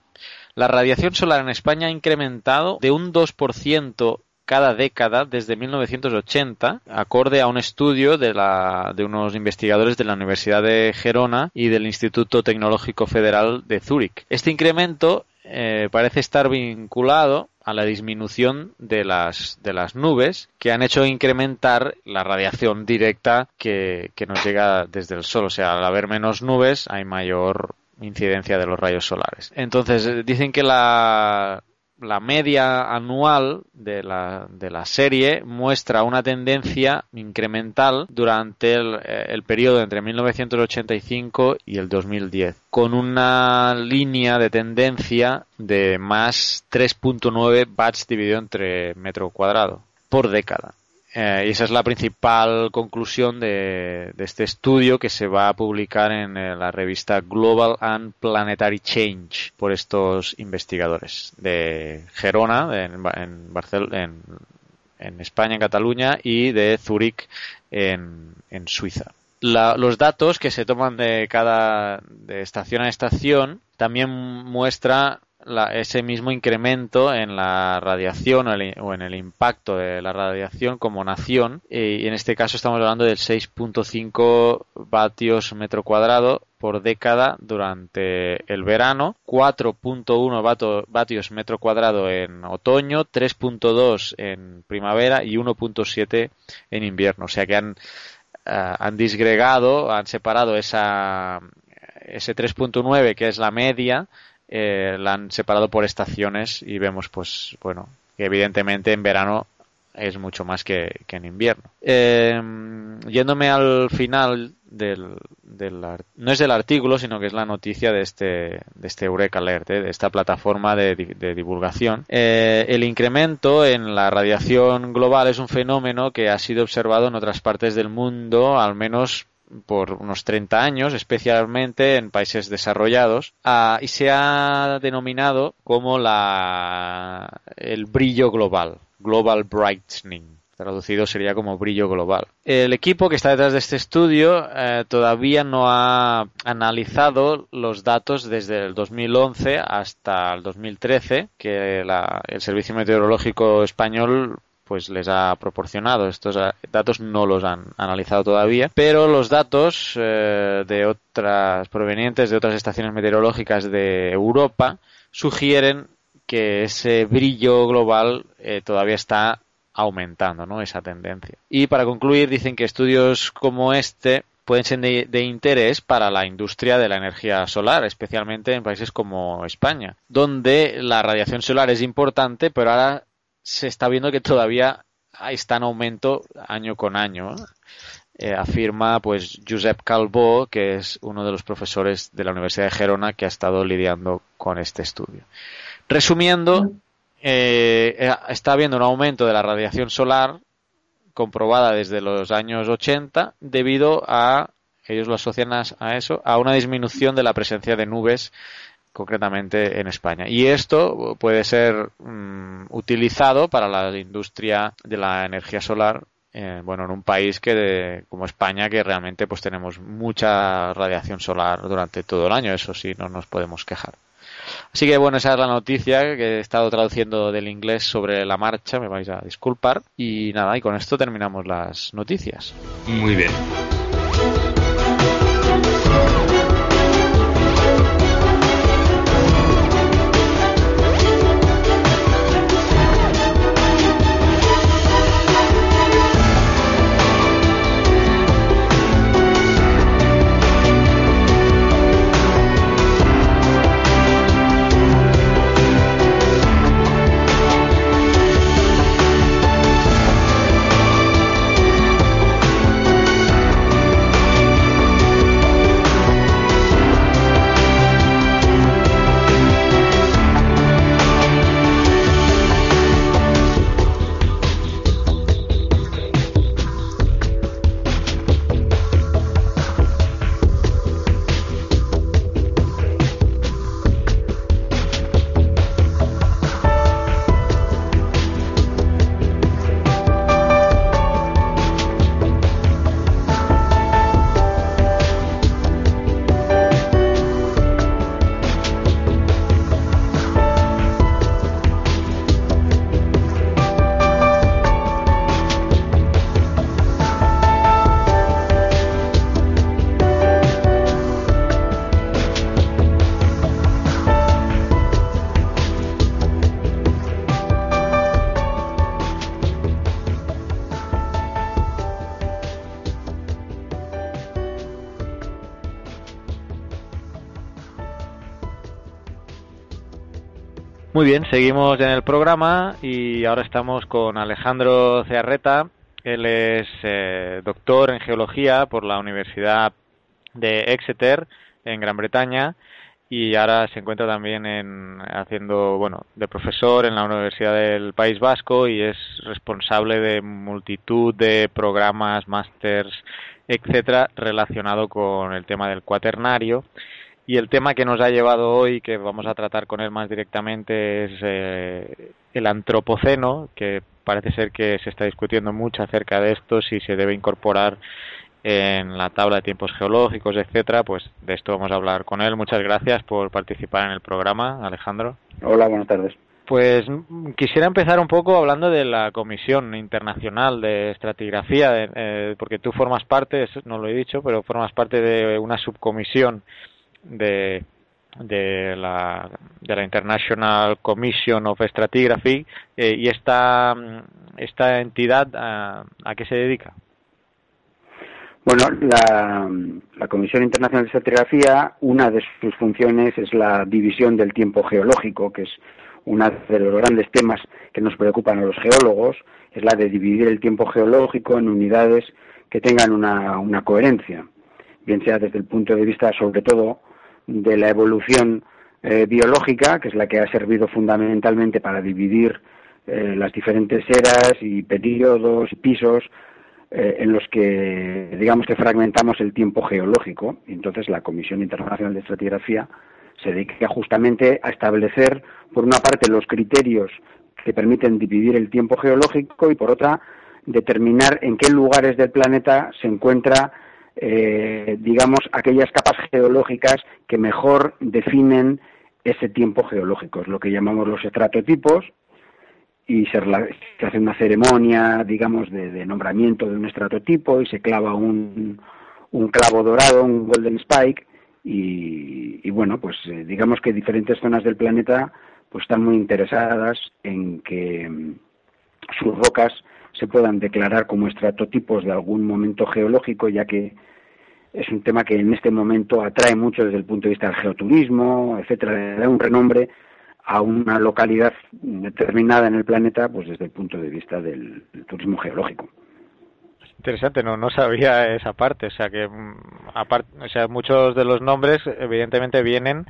La radiación solar en España ha incrementado de un 2% cada década desde 1980, acorde a un estudio de, la, de unos investigadores de la Universidad de Gerona y del Instituto Tecnológico Federal de Zúrich. Este incremento eh, parece estar vinculado a la disminución de las, de las nubes que han hecho incrementar la radiación directa que, que nos llega desde el Sol. O sea, al haber menos nubes hay mayor incidencia de los rayos solares. Entonces, eh, dicen que la, la media anual de la, de la serie muestra una tendencia incremental durante el, eh, el periodo entre 1985 y el 2010, con una línea de tendencia de más 3.9 watts dividido entre metro cuadrado por década. Eh, y esa es la principal conclusión de, este estudio que se va a publicar en eh, la revista Global and Planetary Change por estos investigadores de Gerona, en, en, Barcel- en, en España, en Cataluña, y de Zúrich, en, en Suiza. La- los datos que se toman de cada de estación a estación también muestra la- ese mismo incremento en la radiación o, en el impacto de la radiación como nación y en este caso estamos hablando del 6.5 vatios metro cuadrado por década durante el verano, 4.1 vato- vatios metro cuadrado en otoño, 3.2 en primavera y 1.7 en invierno. O sea que han, eh, han disgregado, han separado esa, ese 3.9 que es la media, eh, la han separado por estaciones y vemos pues bueno que evidentemente en verano es mucho más que, que en invierno. Eh, yéndome al final del, del no es del artículo, sino que es la noticia de este, de este Eureka Alert, eh, de esta plataforma de, de divulgación. Eh, el incremento en la radiación global es un fenómeno que ha sido observado en otras partes del mundo, al menos por unos 30 años, especialmente en países desarrollados, ah, y se ha denominado como la, el brillo global, global brightening. Traducido sería como brillo global. El equipo que está detrás de este estudio eh, todavía no ha analizado los datos desde el 2011 hasta el 2013 que la- el Servicio Meteorológico Español pues les ha proporcionado. Estos eh, datos no los han analizado todavía, pero los datos eh, de otras provenientes de otras estaciones meteorológicas de Europa sugieren que ese brillo global eh, todavía está aumentando, ¿no? Esa tendencia. Y para concluir, dicen que estudios como este pueden ser de, de interés para la industria de la energía solar, especialmente en países como España, donde la radiación solar es importante, pero ahora se está viendo que todavía está en aumento año con año. Eh, afirma pues Josep Calvo, que es uno de los profesores de la Universidad de Gerona que ha estado lidiando con este estudio. Resumiendo, eh, eh, está habiendo un aumento de la radiación solar comprobada desde los años 80 debido a, ellos lo asocian a eso, a una disminución de la presencia de nubes concretamente en España. Y esto puede ser mm, utilizado para la industria de la energía solar eh, bueno, en un país que de- como España que realmente pues tenemos mucha radiación solar durante todo el año, eso sí, no nos podemos quejar. Así que bueno, esa es la noticia que he estado traduciendo del inglés sobre la marcha, me vais a disculpar. Y nada, y con esto terminamos las noticias. Muy bien. Muy bien, seguimos en el programa y ahora estamos con Alejandro Cearreta. Él es eh, doctor en geología por la Universidad de Exeter en Gran Bretaña y ahora se encuentra también en, haciendo, bueno, de profesor en la Universidad del País Vasco y es responsable de multitud de programas, másters, etcétera, relacionado con el tema del cuaternario y el tema que nos ha llevado hoy, que vamos a tratar con él más directamente, es eh, el antropoceno, que parece ser que se está discutiendo mucho acerca de esto, si se debe incorporar en la tabla de tiempos geológicos, etcétera. Pues de esto vamos a hablar con él. Muchas gracias por participar en el programa, Alejandro. Hola, buenas tardes. Pues quisiera empezar un poco hablando de la Comisión Internacional de Estratigrafía, eh, porque tú formas parte, no lo he dicho, pero formas parte de una subcomisión de, de, la, de la International Commission of Stratigraphy eh, y esta, esta entidad a, a qué se dedica? Bueno, la, la, Comisión Internacional de Estratigrafía, una de sus funciones es la división del tiempo geológico, que es uno de los grandes temas que nos preocupan a los geólogos, es la de dividir el tiempo geológico en unidades que tengan una, una coherencia, bien sea desde el punto de vista, sobre todo, de la evolución eh, biológica, que es la que ha servido fundamentalmente para dividir eh, las diferentes eras y periodos y pisos eh, en los que, digamos que fragmentamos el tiempo geológico. Entonces la Comisión Internacional de Estratigrafía se dedica justamente a establecer, por una parte, los criterios que permiten dividir el tiempo geológico y, por otra, determinar en qué lugares del planeta se encuentra eh, digamos, aquellas capas geológicas que mejor definen ese tiempo geológico, es lo que llamamos los estratotipos, y se, hace una ceremonia, digamos, de, nombramiento de un estratotipo y se clava un, un clavo dorado, un golden spike, y, bueno, pues eh, digamos que diferentes zonas del planeta pues están muy interesadas en que sus rocas se puedan declarar como estratotipos de algún momento geológico, ya que es un tema que en este momento atrae mucho desde el punto de vista del geoturismo, etcétera, da un renombre a una localidad determinada en el planeta, pues desde el punto de vista del, turismo geológico. Interesante, no no sabía esa parte, o sea que mm, o sea, muchos de los nombres evidentemente vienen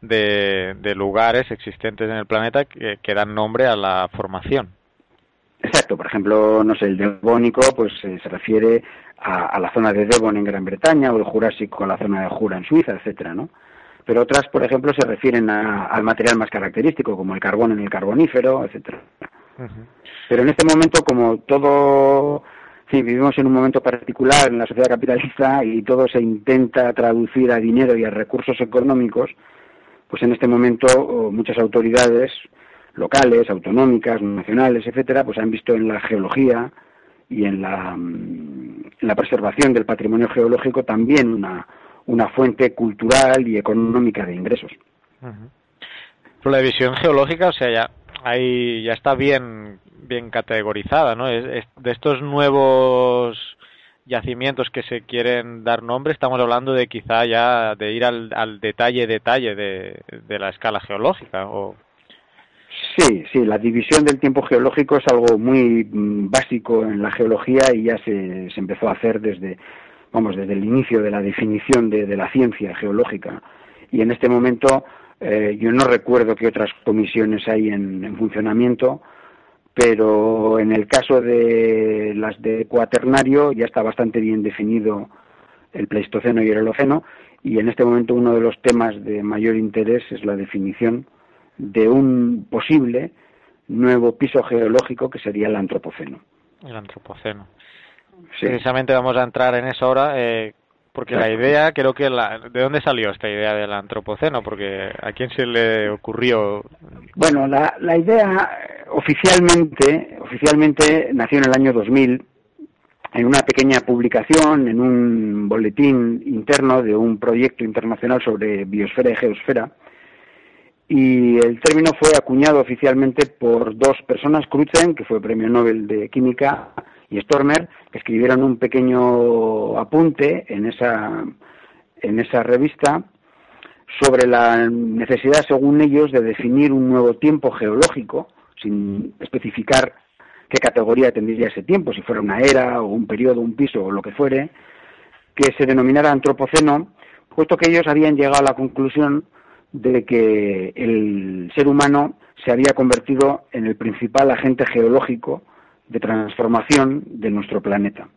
de, lugares existentes en el planeta que dan nombre a la formación. Exacto, por ejemplo, no sé, el devónico pues eh, se refiere a, la zona de Devon en Gran Bretaña o el Jurásico a la zona de Jura en Suiza, etcétera, ¿no? Pero otras, por ejemplo, se refieren al material más característico, como el carbón en el carbonífero, etcétera. Pero en este momento, como todo, sí, vivimos en un momento particular en la sociedad capitalista y todo se intenta traducir a dinero y a recursos económicos, pues en este momento muchas autoridades locales, autonómicas, nacionales, etcétera, pues han visto en la geología y en la, mm, preservación del patrimonio geológico también una, fuente cultural y económica de ingresos. La división geológica, o sea, ya ahí ya está bien bien categorizada, ¿no? Es, de estos nuevos yacimientos que se quieren dar nombre, estamos hablando de quizá ya de ir al, al detalle detalle de, de la escala geológica o Sí, sí, la división del tiempo geológico es algo muy mm, básico en la geología y ya se, se empezó a hacer desde, vamos, desde el inicio de la definición de, la ciencia geológica. Y en este momento eh, yo no recuerdo qué otras comisiones hay en, funcionamiento, pero en el caso de las de cuaternario ya está bastante bien definido el Pleistoceno y el Holoceno, y en este momento uno de los temas de mayor interés es la definición de un posible nuevo piso geológico que sería el antropoceno. El antropoceno. Precisamente vamos a entrar en eso ahora, eh, porque la idea, creo que la, ¿de dónde salió esta idea del antropoceno? Porque a quién se le ocurrió. Bueno, la, la idea oficialmente, oficialmente nació en el año 2000 en una pequeña publicación, en un boletín interno de un proyecto internacional sobre biosfera y geosfera, y el término fue acuñado oficialmente por dos personas, Crutzen, que fue premio Nobel de Química, y Stormer, que escribieron un pequeño apunte en esa, en esa revista sobre la necesidad, según ellos, de definir un nuevo tiempo geológico, sin especificar qué categoría tendría ese tiempo, si fuera una era o un periodo, un piso o lo que fuere, que se denominara antropoceno, puesto que ellos habían llegado a la conclusión de que el ser humano se había convertido en el principal agente geológico de transformación de nuestro planeta.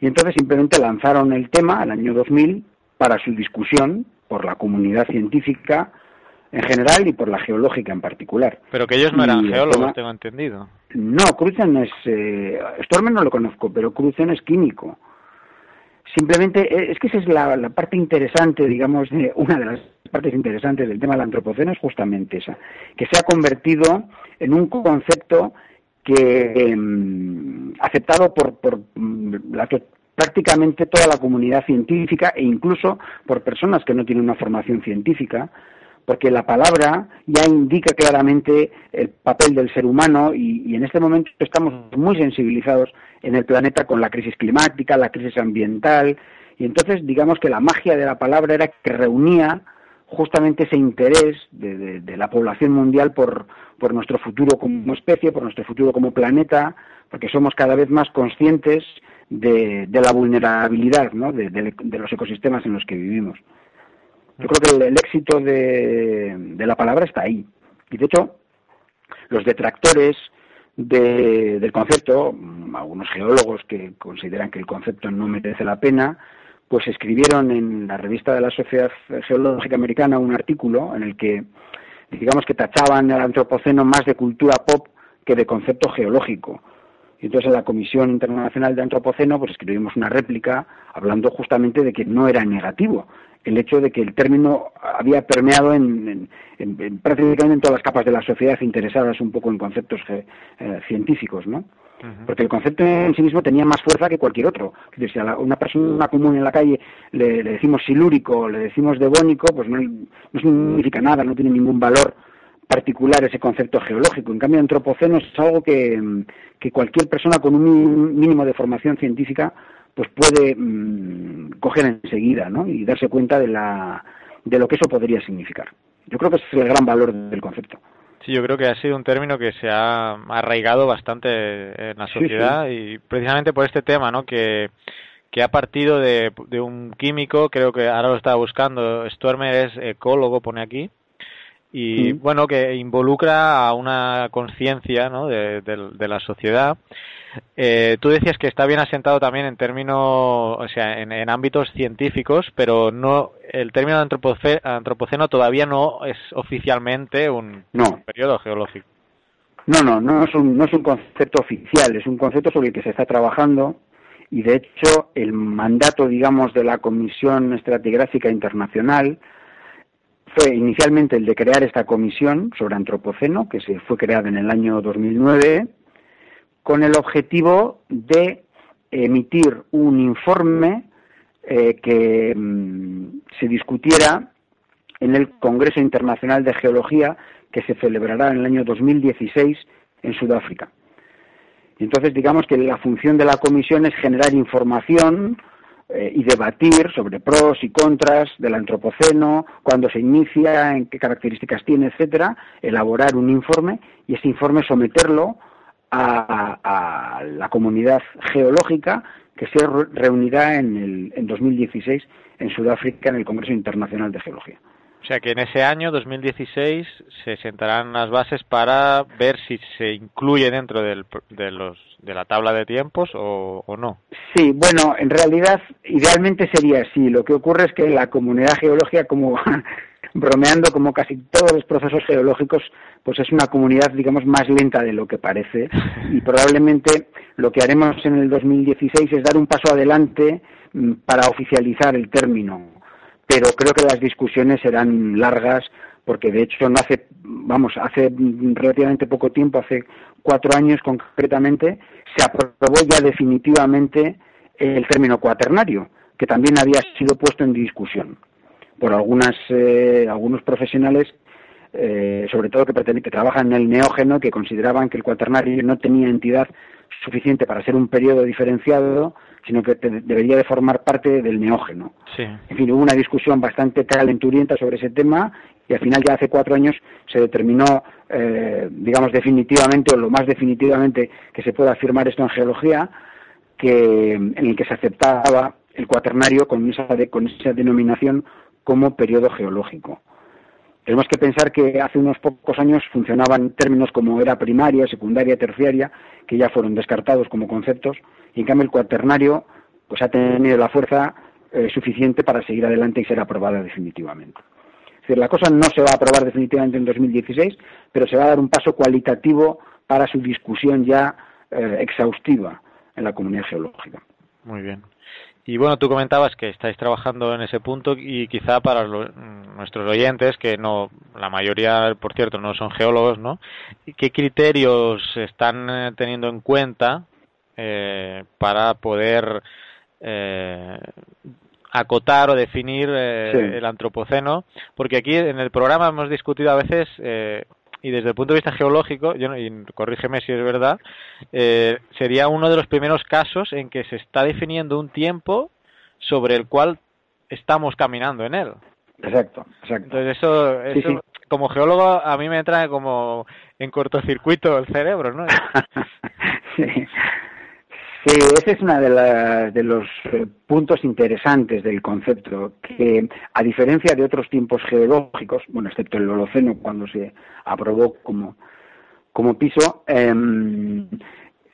Y entonces simplemente lanzaron el tema al año 2000 para su discusión por la comunidad científica en general y por la geológica en particular. Pero que ellos no eran geólogos, tengo entendido. No, Cruzen es... Eh, Stormer no lo conozco, pero Cruzen es químico. Simplemente, eh, es que esa es la, la, parte interesante, digamos, de una de las partes interesantes del tema del antropoceno es justamente esa, que se ha convertido en un concepto que eh, aceptado por, por la, prácticamente toda la comunidad científica e incluso por personas que no tienen una formación científica, porque la palabra ya indica claramente el papel del ser humano y, y, en este momento estamos muy sensibilizados en el planeta con la crisis climática, la crisis ambiental, y entonces digamos que la magia de la palabra era que reunía justamente ese interés de, de, la población mundial por, por nuestro futuro como especie, por nuestro futuro como planeta, porque somos cada vez más conscientes de, de la vulnerabilidad de, los ecosistemas en los que vivimos. Yo creo que el éxito de, la palabra está ahí. Y de hecho, los detractores del concepto, algunos geólogos que consideran que el concepto no merece la pena, pues escribieron en la revista de la Sociedad Geológica Americana un artículo en el que, digamos que tachaban el antropoceno más de cultura pop que de concepto geológico. Y entonces en la Comisión Internacional de Antropoceno pues escribimos una réplica hablando justamente de que no era negativo el hecho de que el término había permeado en, en, en prácticamente en todas las capas de la sociedad interesadas un poco en conceptos eh, científicos, ¿no? Porque el concepto en sí mismo tenía más fuerza que cualquier otro. Si a una persona común en la calle le, decimos silúrico, le decimos devónico, pues no, significa nada, no tiene ningún valor particular ese concepto geológico. En cambio, antropoceno es algo que, cualquier persona con un mínimo de formación científica pues puede mmm, coger enseguida ¿no? y darse cuenta de, la, de lo que eso podría significar. Yo creo que ese es el gran valor del concepto. Sí, yo creo que ha sido un término que se ha arraigado bastante en la sociedad sí, sí. y precisamente por este tema, ¿no? Que, que ha partido de, de, un químico, creo que ahora lo estaba buscando, Stormer es ecólogo, pone aquí, y mm. bueno, que involucra a una conciencia ¿no? de, de, de, la sociedad. Eh, tú decías que está bien asentado también en términos, o sea, en, en ámbitos científicos, pero no el término antropoceno, antropoceno todavía no es oficialmente un, no. un periodo geológico. No, no, no es, un, no es un concepto oficial, es un concepto sobre el que se está trabajando y de hecho el mandato, digamos, de la Comisión Estratigráfica Internacional fue inicialmente el de crear esta comisión sobre antropoceno, que se fue creada en el año 2009, con el objetivo de emitir un informe eh, que mmm, se discutiera en el Congreso Internacional de Geología que se celebrará en el año 2016 en Sudáfrica. Entonces, digamos que la función de la comisión es generar información eh, y debatir sobre pros y contras del antropoceno, cuándo se inicia, en qué características tiene, etcétera, elaborar un informe y ese informe someterlo a, a, a la comunidad geológica que se reunirá en, el, en 2016 en Sudáfrica en el Congreso Internacional de Geología. O sea que en ese año 2016 se sentarán las bases para ver si se incluye dentro del, de, los, de la tabla de tiempos o, o, no. Sí, bueno, en realidad idealmente sería así. Lo que ocurre es que la comunidad geológica, como bromeando, como casi todos los procesos geológicos, pues es una comunidad, digamos, más lenta de lo que parece y probablemente lo que haremos en el 2016 es dar un paso adelante mm, para oficializar el término pero creo que las discusiones serán largas porque de hecho no hace, vamos, hace relativamente poco tiempo, hace cuatro años concretamente, se aprobó ya definitivamente el término cuaternario, que también había sido puesto en discusión por algunas, eh, algunos profesionales eh, sobre todo que, que trabajan en el neógeno, que consideraban que el cuaternario no tenía entidad suficiente para ser un periodo diferenciado, sino que debería de formar parte del neógeno. En fin, hubo una discusión bastante calenturienta sobre ese tema y al final ya hace cuatro años se determinó, eh, digamos, definitivamente o lo más definitivamente que se pueda afirmar esto en geología, que en el que se aceptaba el cuaternario con esa, denominación como periodo geológico. Tenemos que pensar que hace unos pocos años funcionaban términos como era primaria, secundaria, terciaria, que ya fueron descartados como conceptos, y en cambio el cuaternario pues ha tenido la fuerza eh, suficiente para seguir adelante y ser aprobada definitivamente. Es decir, la cosa no se va a aprobar definitivamente en 2016, pero se va a dar un paso cualitativo para su discusión ya eh, exhaustiva en la comunidad geológica. Muy bien. Y bueno, tú comentabas que estáis trabajando en ese punto y quizá para nuestros oyentes, que no, la mayoría, por cierto, no son geólogos, ¿no? ¿Qué criterios están eh, teniendo en cuenta eh, para poder eh, acotar o definir el antropoceno? Porque aquí en el programa hemos discutido a veces y desde el punto de vista geológico, yo, y corrígeme si es verdad, eh, sería uno de los primeros casos en que se está definiendo un tiempo sobre el cual estamos caminando en él. Exacto, exacto. Entonces eso, eso como geólogo a mí me entra como en cortocircuito el cerebro, ¿no? sí. Sí, ese es uno de, de los eh, puntos interesantes del concepto, que a diferencia de otros tiempos geológicos, bueno, excepto el Holoceno cuando se aprobó como, como piso, em,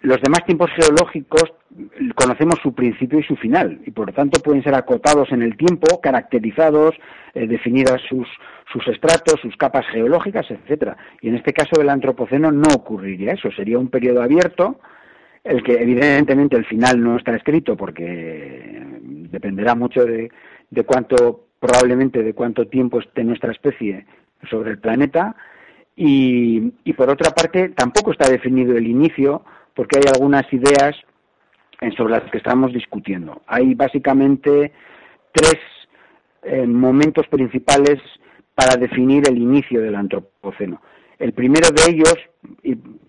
los demás tiempos geológicos conocemos su principio y su final, y por lo tanto pueden ser acotados en el tiempo, caracterizados, eh, definidas sus, sus estratos, sus capas geológicas, etcétera. Y en este caso del Antropoceno no ocurriría eso, sería un periodo abierto, el que evidentemente el final no está escrito porque dependerá mucho de, de cuánto, probablemente de cuánto tiempo esté nuestra especie sobre el planeta y, y por otra parte tampoco está definido el inicio porque hay algunas ideas sobre las que estamos discutiendo. Hay básicamente tres eh, momentos principales para definir el inicio del antropoceno. El primero de ellos,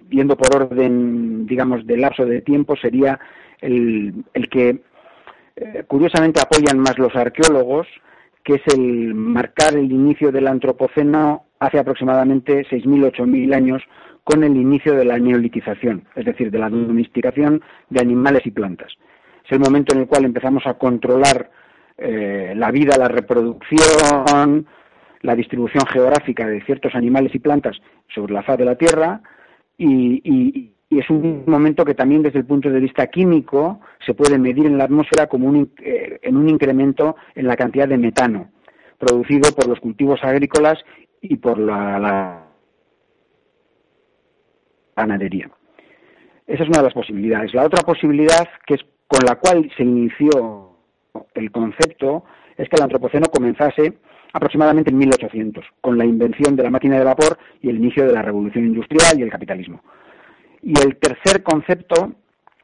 viendo por orden, digamos, de lapso de tiempo, sería el, el que eh, curiosamente apoyan más los arqueólogos, que es el marcar el inicio del antropoceno hace aproximadamente 6.000, 8.000 años con el inicio de la neolitización, es decir, de la domesticación de animales y plantas. Es el momento en el cual empezamos a controlar eh, la vida, la reproducción, la distribución geográfica de ciertos animales y plantas sobre la faz de la Tierra y, es un momento que también desde el punto de vista químico se puede medir en la atmósfera como un, eh, en un incremento en la cantidad de metano producido por los cultivos agrícolas y por la, ganadería. Esa es una de las posibilidades. La otra posibilidad, que es con la cual se inició el concepto, es que el antropoceno comenzase aproximadamente en 1800, con la invención de la máquina de vapor y el inicio de la revolución industrial y el capitalismo. Y el tercer concepto,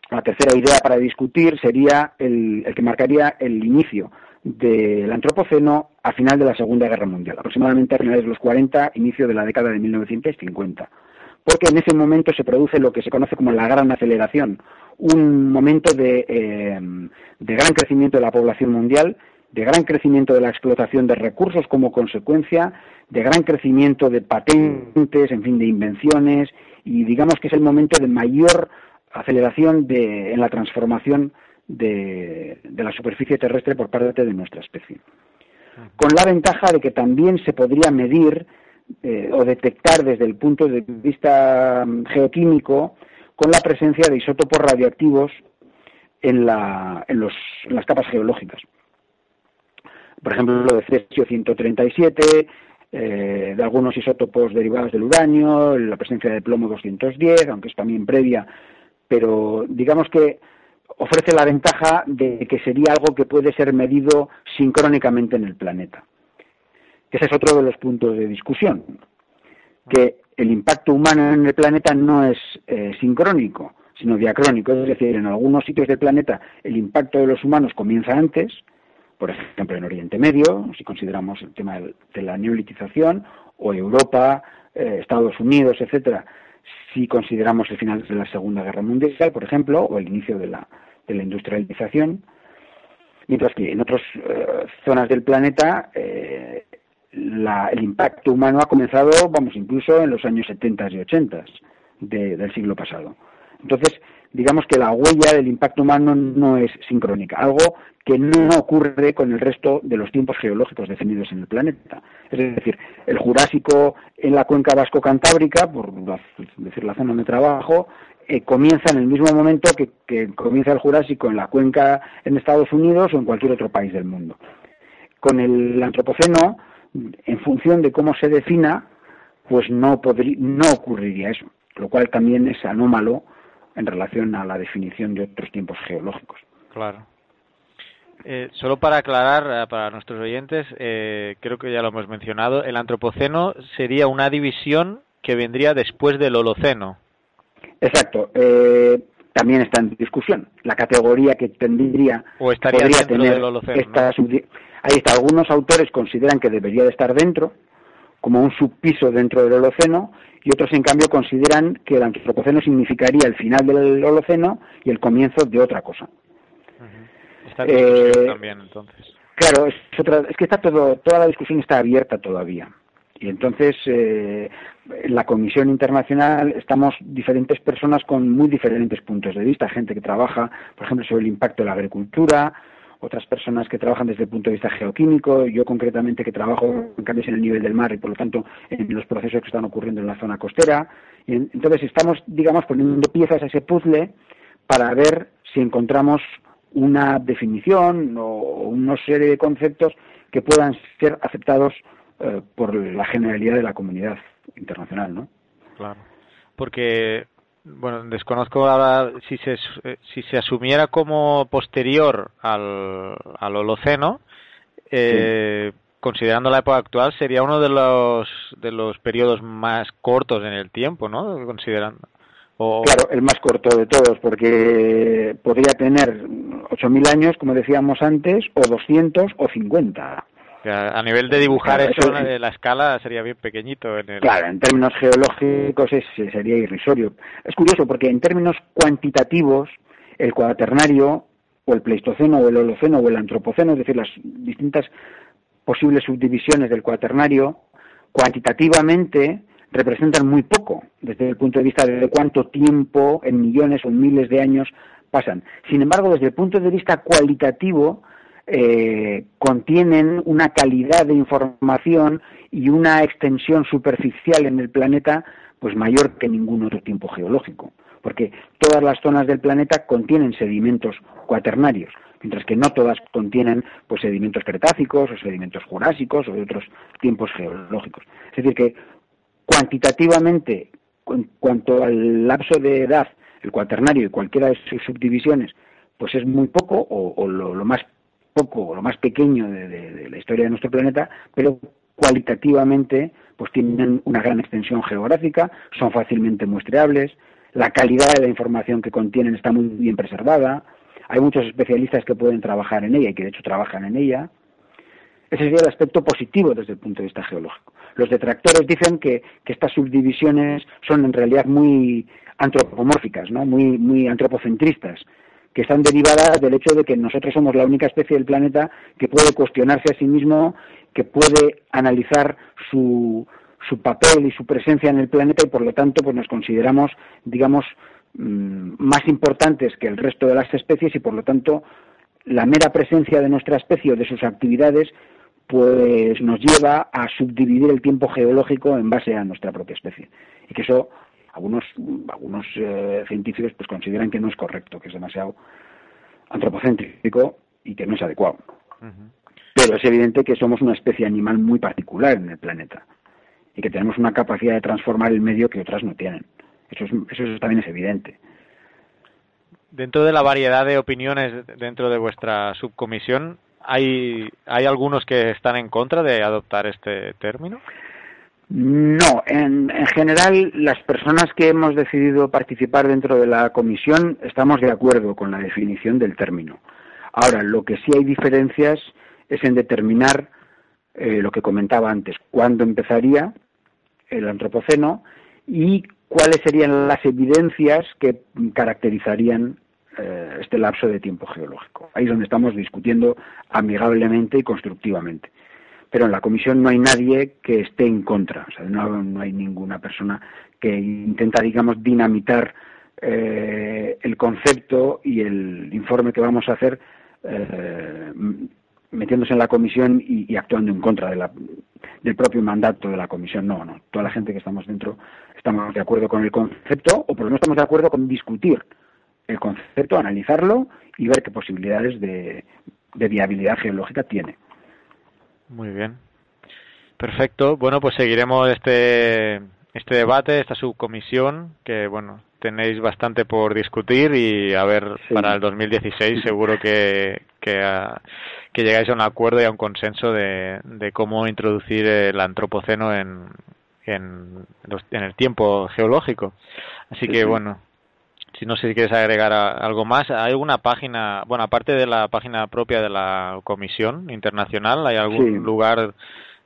la tercera idea para discutir sería el, que marcaría el inicio del antropoceno a final de la Segunda Guerra Mundial, aproximadamente a finales de los 40, inicio de la década de 1950. Porque en ese momento se produce lo que se conoce como la gran aceleración, un momento de, eh, de gran crecimiento de la población mundial de gran crecimiento de la explotación de recursos como consecuencia, de gran crecimiento de patentes, en fin, de invenciones, y digamos que es el momento de mayor aceleración de, en la transformación de, la superficie terrestre por parte de nuestra especie. Con la ventaja de que también se podría medir eh, o detectar desde el punto de vista mm, geoquímico con la presencia de isótopos radioactivos en, la, en las capas geológicas por ejemplo, lo de cesio 137, eh, de algunos isótopos derivados del uranio, la presencia de plomo 210, aunque es también previa, pero digamos que ofrece la ventaja de que sería algo que puede ser medido sincrónicamente en el planeta. Ese es otro de los puntos de discusión, que el impacto humano en el planeta no es eh, sincrónico, sino diacrónico, es decir, en algunos sitios del planeta el impacto de los humanos comienza antes, por ejemplo, en Oriente Medio, si consideramos el tema de la neolitización, o Europa, eh, Estados Unidos, etcétera, si consideramos el final de la Segunda Guerra Mundial, por ejemplo, o el inicio de la, de la industrialización, mientras que en otras eh, zonas del planeta eh, el impacto humano ha comenzado, vamos, incluso en los años 70 y 80 del siglo pasado. Entonces, digamos que la huella del impacto humano no es sincrónica, algo que no ocurre con el resto de los tiempos geológicos definidos en el planeta. Es decir, el Jurásico en la cuenca vasco-cantábrica, por decir la zona de trabajo, eh, comienza en el mismo momento que, que comienza el Jurásico en la cuenca en Estados Unidos o en cualquier otro país del mundo. Con el Antropoceno, en función de cómo se defina, pues no, no ocurriría eso, lo cual también es anómalo en relación a la definición de otros tiempos geológicos. Claro. Eh, solo para aclarar eh, para nuestros oyentes, eh, creo que ya lo hemos mencionado, el antropoceno sería una división que vendría después del holoceno. Exacto. también está en discusión. La categoría que tendría o estaría podría dentro tener del holoceno. esta Ahí está. Algunos autores consideran que debería de estar dentro, como un subpiso dentro del Holoceno, y otros, en cambio, consideran que el Antropoceno significaría el final del Holoceno y el comienzo de otra cosa. Está en discusión también, entonces. Claro, es, otra, es que está todo, toda la discusión está abierta todavía. Y entonces, eh, en la Comisión Internacional estamos diferentes personas con muy diferentes puntos de vista. Gente que trabaja, por ejemplo, sobre el impacto de la agricultura, otras personas que trabajan desde el punto de vista geoquímico, yo concretamente que trabajo en cambios en el nivel del mar y por lo tanto en los procesos que están ocurriendo en la zona costera. Y entonces estamos, digamos, poniendo piezas a ese puzzle para ver si encontramos una definición o una serie de conceptos que puedan ser aceptados eh, por la generalidad de la comunidad internacional, ¿no? Claro. Porque bueno, desconozco ahora si se, si se asumiera como posterior al, al Holoceno, eh, considerando la época actual, sería uno de los, de los periodos más cortos en el tiempo, ¿no? Considerando. Claro, el más corto de todos, porque podría tener 8.000 años, como decíamos antes, o 200 o 50 a nivel de dibujar eso, la escala sería bien pequeñito. En el... Claro, en términos geológicos sería irrisorio. Es curioso porque en términos cuantitativos, el cuaternario o el pleistoceno o el holoceno o el antropoceno, es decir, las distintas posibles subdivisiones del cuaternario, cuantitativamente representan muy poco desde el punto de vista de cuánto tiempo en millones o miles de años pasan. Sin embargo, desde el punto de vista cualitativo, eh, contienen una calidad de información y una extensión superficial en el planeta pues mayor que ningún otro tiempo geológico, porque todas las zonas del planeta contienen sedimentos cuaternarios, mientras que no todas contienen pues sedimentos cretácicos o sedimentos jurásicos o de otros tiempos geológicos. Es decir que cuantitativamente, en cuanto al lapso de edad, el cuaternario y cualquiera de sus subdivisiones, pues es muy poco o, lo, lo, más poco, lo más pequeño de, la historia de nuestro planeta, pero cualitativamente pues tienen una gran extensión geográfica, son fácilmente muestreables, la calidad de la información que contienen está muy bien preservada, hay muchos especialistas que pueden trabajar en ella y que de hecho trabajan en ella. Ese sería el aspecto positivo desde el punto de vista geológico. Los detractores dicen que, estas subdivisiones son en realidad muy antropomórficas, ¿no? muy antropocentristas, que están derivadas del hecho de que nosotros somos la única especie del planeta que puede cuestionarse a sí mismo, que puede analizar su, su papel y su presencia en el planeta y por lo tanto pues nos consideramos, digamos, mm, más importantes que el resto de las especies y por lo tanto la mera presencia de nuestra especie o de sus actividades pues nos lleva a subdividir el tiempo geológico en base a nuestra propia especie. Y que eso algunos algunos eh, científicos pues consideran que no es correcto, que es demasiado antropocéntrico y que no es adecuado. Pero es evidente que somos una especie animal muy particular en el planeta y que tenemos una capacidad de transformar el medio que otras no tienen. Eso, eso también es evidente. Dentro de la variedad de opiniones dentro de vuestra subcomisión, ¿hay, ¿hay algunos que están en contra de adoptar este término? No, en, general las personas que hemos decidido participar dentro de la comisión estamos de acuerdo con la definición del término. Ahora, lo que sí hay diferencias es en determinar eh, lo que comentaba antes, cuándo empezaría el antropoceno y cuáles serían las evidencias que caracterizarían eh, este lapso de tiempo geológico. Ahí es donde estamos discutiendo amigablemente y constructivamente. Pero en la comisión no hay nadie que esté en contra, o sea, no, hay ninguna persona que intenta, digamos, dinamitar eh, el concepto y el informe que vamos a hacer eh, metiéndose en la comisión y, actuando en contra del propio mandato de la comisión. No, no. Toda la gente que estamos dentro estamos de acuerdo con el concepto o por lo menos estamos de acuerdo con discutir el concepto, analizarlo y ver qué posibilidades de, viabilidad geológica tiene. Muy bien. Perfecto. Bueno, pues seguiremos este, este debate, esta subcomisión, que bueno, tenéis bastante por discutir y a ver, para el 2016 seguro que, que, ah, que, llegáis a un acuerdo y a un consenso de, de cómo introducir el antropoceno en, en, en el tiempo geológico. Así que bueno, si no sé si quieres agregar algo más, ¿hay alguna página, bueno, aparte de la página propia de la Comisión Internacional, hay algún lugar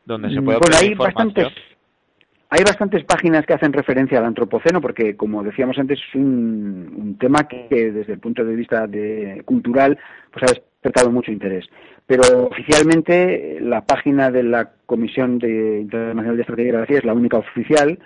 donde se pueda bueno, hay bastantes, hay bastantes páginas que hacen referencia al antropoceno, porque como decíamos antes, es un, un tema que desde el punto de vista de, cultural pues ha despertado mucho interés. Pero oficialmente la página de la Comisión de Internacional de Estrategia es la única oficial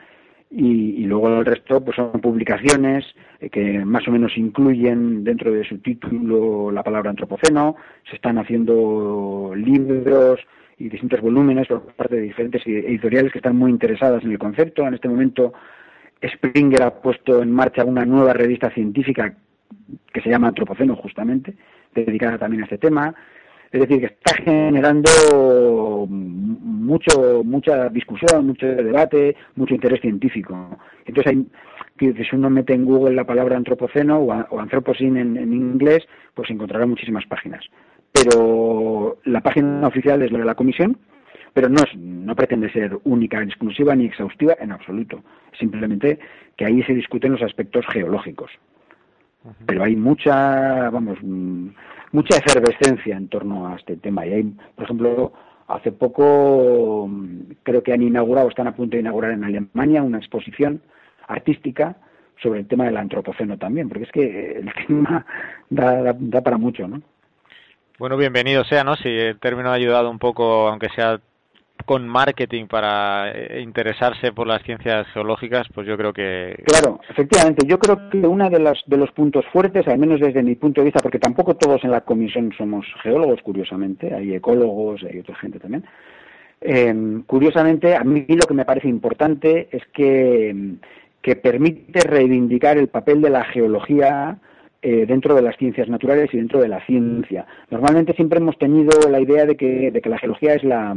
y, luego el resto pues son publicaciones eh, que más o menos incluyen dentro de su título la palabra antropoceno, se están haciendo libros y distintos volúmenes por parte de diferentes editoriales que están muy interesadas en el concepto. En este momento Springer ha puesto en marcha una nueva revista científica que se llama Antropoceno justamente, dedicada también a este tema. Es decir, que está generando mucho, mucha discusión, mucho debate, mucho interés científico. Entonces, hay, si uno mete en Google la palabra antropoceno o, o antropocene en, inglés, pues encontrará muchísimas páginas. Pero la página oficial es la de la comisión, pero no, es, no pretende ser única, exclusiva ni exhaustiva en absoluto. Simplemente que ahí se discuten los aspectos geológicos. Pero hay mucha, vamos, mucha efervescencia en torno a este tema. Y hay, por ejemplo, hace poco creo que han inaugurado, están a punto de inaugurar en Alemania una exposición artística sobre el tema del antropoceno también, porque es que el tema da, da para mucho, ¿no? Bueno, bienvenido sea, ¿no? Si el término ha ayudado un poco, aunque sea con marketing para eh, interesarse por las ciencias geológicas, pues yo creo que... Claro, efectivamente. Yo creo que uno de, de los puntos fuertes, al menos desde mi punto de vista, porque tampoco todos en la comisión somos geólogos, curiosamente, hay ecólogos, hay otra gente también. Eh, curiosamente, a mí lo que me parece importante es que, que permite reivindicar el papel de la geología eh, dentro de las ciencias naturales y dentro de la ciencia. Normalmente siempre hemos tenido la idea de que, de que la geología es la,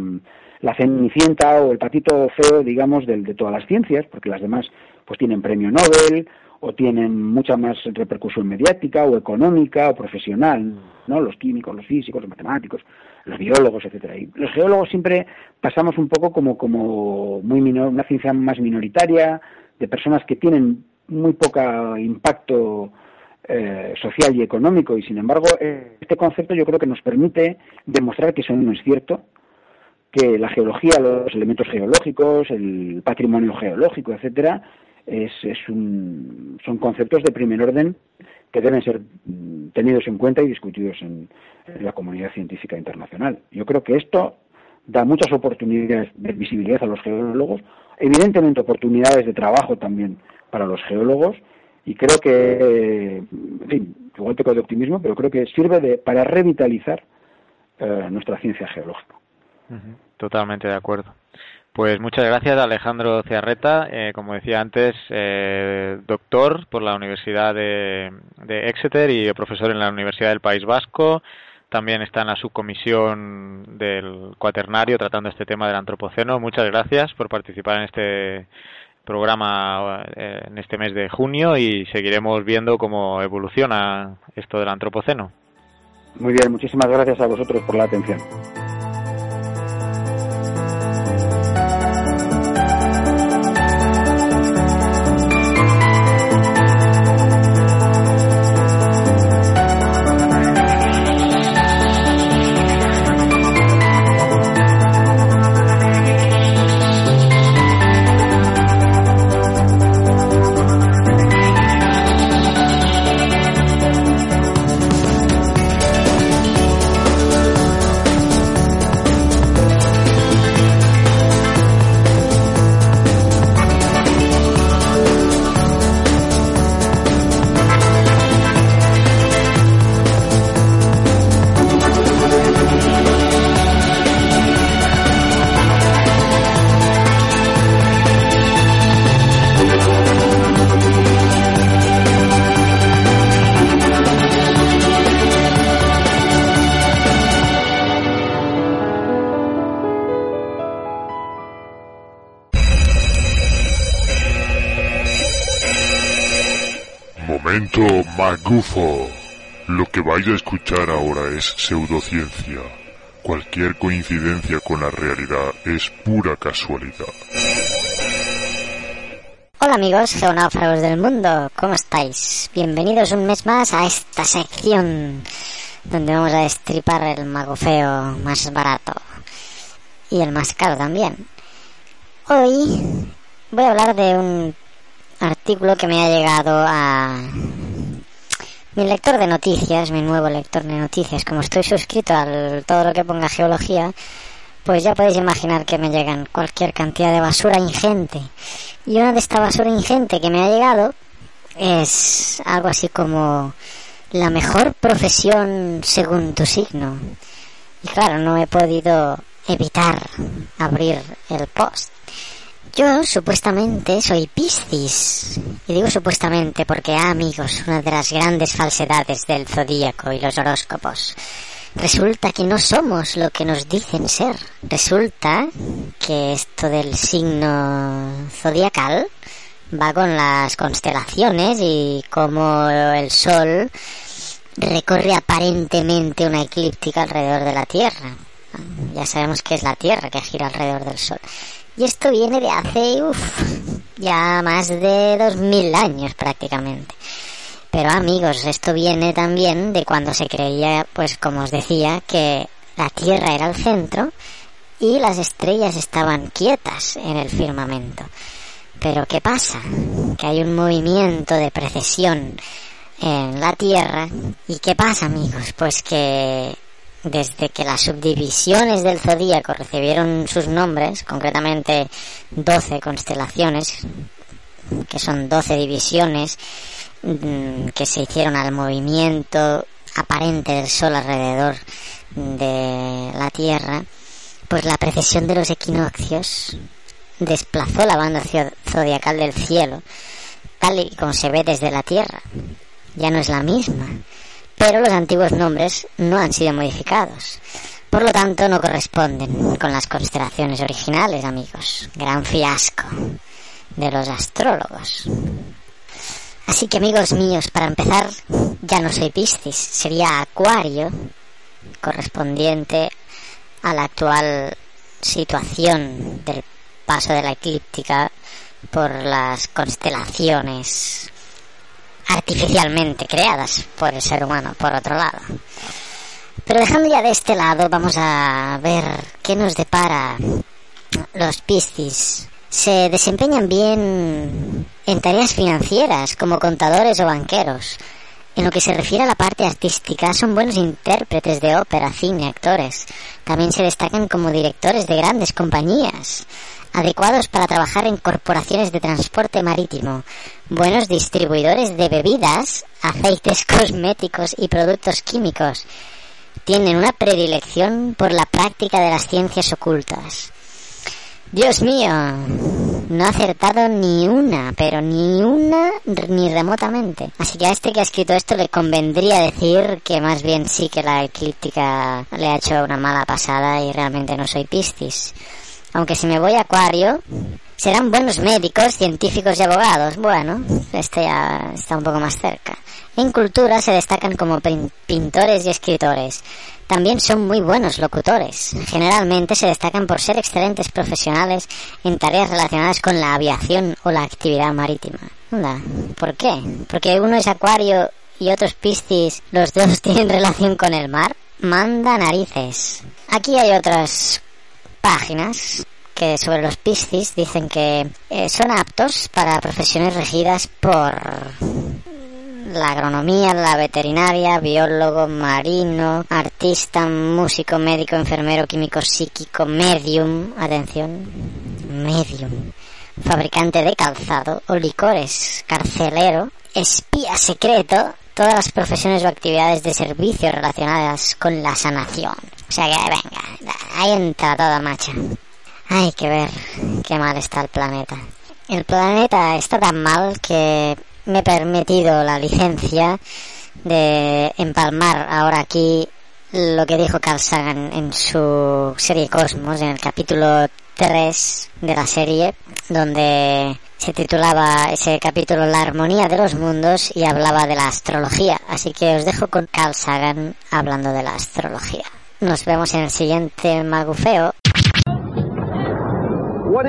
la cenicienta o el patito feo, digamos, de, de todas las ciencias, porque las demás pues tienen premio Nobel o tienen mucha más repercusión mediática o económica o profesional, ¿no? Los químicos, los físicos, los matemáticos, los biólogos, etcétera. Y los geólogos siempre pasamos un poco como como muy minor, una ciencia más minoritaria, de personas que tienen muy poco impacto eh, social y económico y sin embargo este concepto yo creo que nos permite demostrar que eso no es cierto que la geología, los elementos geológicos, el patrimonio geológico, etcétera, es, un, son conceptos de primer orden que deben ser mm, tenidos en cuenta y discutidos en, la comunidad científica internacional. Yo creo que esto da muchas oportunidades de visibilidad a los geólogos, evidentemente oportunidades de trabajo también para los geólogos y creo que, en fin, igual peco de optimismo, pero creo que sirve de, para revitalizar eh, nuestra ciencia geológica. Totalmente de acuerdo. Pues muchas gracias Alejandro Ciarreta, eh, como decía antes, eh, doctor por la Universidad de, Exeter y profesor en la Universidad del País Vasco. También está en la subcomisión del cuaternario tratando este tema del antropoceno. Muchas gracias por participar en este programa eh, en este mes de junio y seguiremos viendo cómo evoluciona esto del antropoceno. Muy bien, muchísimas gracias a vosotros por la atención. Magufo. Lo que vais a escuchar ahora es pseudociencia. Cualquier coincidencia con la realidad es pura casualidad. Hola amigos geonáufragos del mundo, ¿cómo estáis? Bienvenidos un mes más a esta sección donde vamos a destripar el magufeo más barato y el más caro también. Hoy voy a hablar de un artículo que me ha llegado a mi lector de noticias, mi nuevo lector de noticias. Como estoy suscrito a todo lo que ponga geología, pues ya podéis imaginar que me llegan cualquier cantidad de basura ingente. Y una de esta basura ingente que me ha llegado es algo así como la mejor profesión según tu signo. Y claro, no he podido evitar abrir el post. Yo supuestamente soy Piscis. Y digo supuestamente porque, amigos, una de las grandes falsedades del zodíaco y los horóscopos. Resulta que no somos lo que nos dicen ser. Resulta que esto del signo zodiacal va con las constelaciones y como el Sol recorre aparentemente una eclíptica alrededor de la Tierra. Ya sabemos que es la Tierra que gira alrededor del Sol. Y esto viene de hace, uff, ya más de dos mil años prácticamente. Pero amigos, esto viene también de cuando se creía, pues como os decía, que la Tierra era el centro y las estrellas estaban quietas en el firmamento. Pero ¿qué pasa? Que hay un movimiento de precesión en la Tierra. ¿Y qué pasa, amigos? Pues que desde que las subdivisiones del zodíaco recibieron sus nombres, concretamente 12 constelaciones, que son 12 divisiones mm, que se hicieron al movimiento aparente del Sol alrededor de la Tierra, pues la precesión de los equinoccios desplazó la banda zodiacal del cielo, tal y como se ve desde la Tierra. Ya no es la misma pero los antiguos nombres no han sido modificados. Por lo tanto, no corresponden con las constelaciones originales, amigos. Gran fiasco de los astrólogos. Así que, amigos míos, para empezar, ya no soy Piscis, sería Acuario, correspondiente a la actual situación del paso de la eclíptica por las constelaciones artificialmente creadas por el ser humano, por otro lado. Pero dejando ya de este lado, vamos a ver qué nos depara los Piscis. Se desempeñan bien en tareas financieras, como contadores o banqueros. En lo que se refiere a la parte artística, son buenos intérpretes de ópera, cine, actores. También se destacan como directores de grandes compañías adecuados para trabajar en corporaciones de transporte marítimo, buenos distribuidores de bebidas, aceites cosméticos y productos químicos. Tienen una predilección por la práctica de las ciencias ocultas. Dios mío, no ha acertado ni una, pero ni una ni remotamente. Así que a este que ha escrito esto le convendría decir que más bien sí que la eclíptica le ha hecho una mala pasada y realmente no soy Piscis. Aunque si me voy a Acuario, serán buenos médicos, científicos y abogados. Bueno, este ya está un poco más cerca. En cultura se destacan como pintores y escritores. También son muy buenos locutores. Generalmente se destacan por ser excelentes profesionales en tareas relacionadas con la aviación o la actividad marítima. ¿Por qué? Porque uno es acuario y otros piscis, los dos tienen relación con el mar. Manda narices. Aquí hay otras páginas que sobre los piscis dicen que eh, son aptos para profesiones regidas por la agronomía, la veterinaria, biólogo, marino, artista, músico, médico, enfermero, químico, psíquico, medium, atención, medium, fabricante de calzado o licores, carcelero, espía secreto, todas las profesiones o actividades de servicio relacionadas con la sanación. O sea que, venga, ahí entra toda macha. Hay que ver qué mal está el planeta. El planeta está tan mal que me he permitido la licencia de empalmar ahora aquí lo que dijo Carl Sagan en su serie Cosmos, en el capítulo 3 de la serie, donde se titulaba ese capítulo La armonía de los mundos y hablaba de la astrología. Así que os dejo con Carl Sagan hablando de la astrología. Nos vemos en el siguiente magufeo.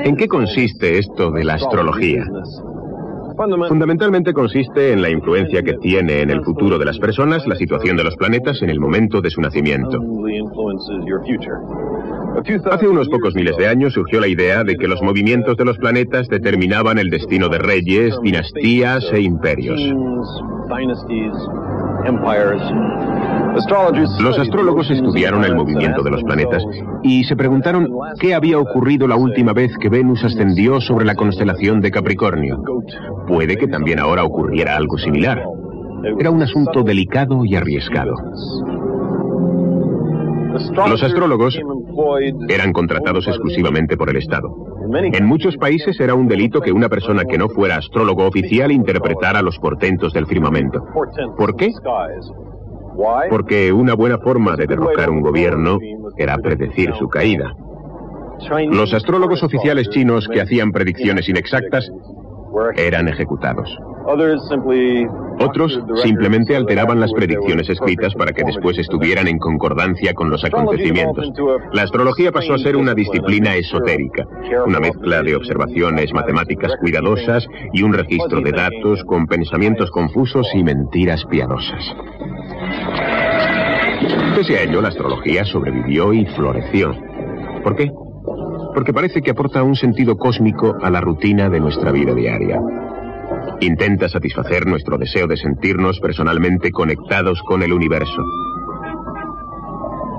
¿En qué consiste esto de la astrología? Fundamentalmente consiste en la influencia que tiene en el futuro de las personas la situación de los planetas en el momento de su nacimiento. Hace unos pocos miles de años surgió la idea de que los movimientos de los planetas determinaban el destino de reyes, dinastías e imperios. Los astrólogos estudiaron el movimiento de los planetas y se preguntaron qué había ocurrido la última vez que Venus ascendió sobre la constelación de Capricornio. Puede que también ahora ocurriera algo similar. Era un asunto delicado y arriesgado. Los astrólogos eran contratados exclusivamente por el Estado. En muchos países era un delito que una persona que no fuera astrólogo oficial interpretara los portentos del firmamento. ¿Por qué? Porque una buena forma de derrocar un gobierno era predecir su caída. Los astrólogos oficiales chinos que hacían predicciones inexactas eran ejecutados. Otros simplemente alteraban las predicciones escritas para que después estuvieran en concordancia con los acontecimientos. La astrología pasó a ser una disciplina esotérica, una mezcla de observaciones matemáticas cuidadosas y un registro de datos con pensamientos confusos y mentiras piadosas. Pese a ello, la astrología sobrevivió y floreció. ¿Por qué? Porque parece que aporta un sentido cósmico a la rutina de nuestra vida diaria. Intenta satisfacer nuestro deseo de sentirnos personalmente conectados con el universo.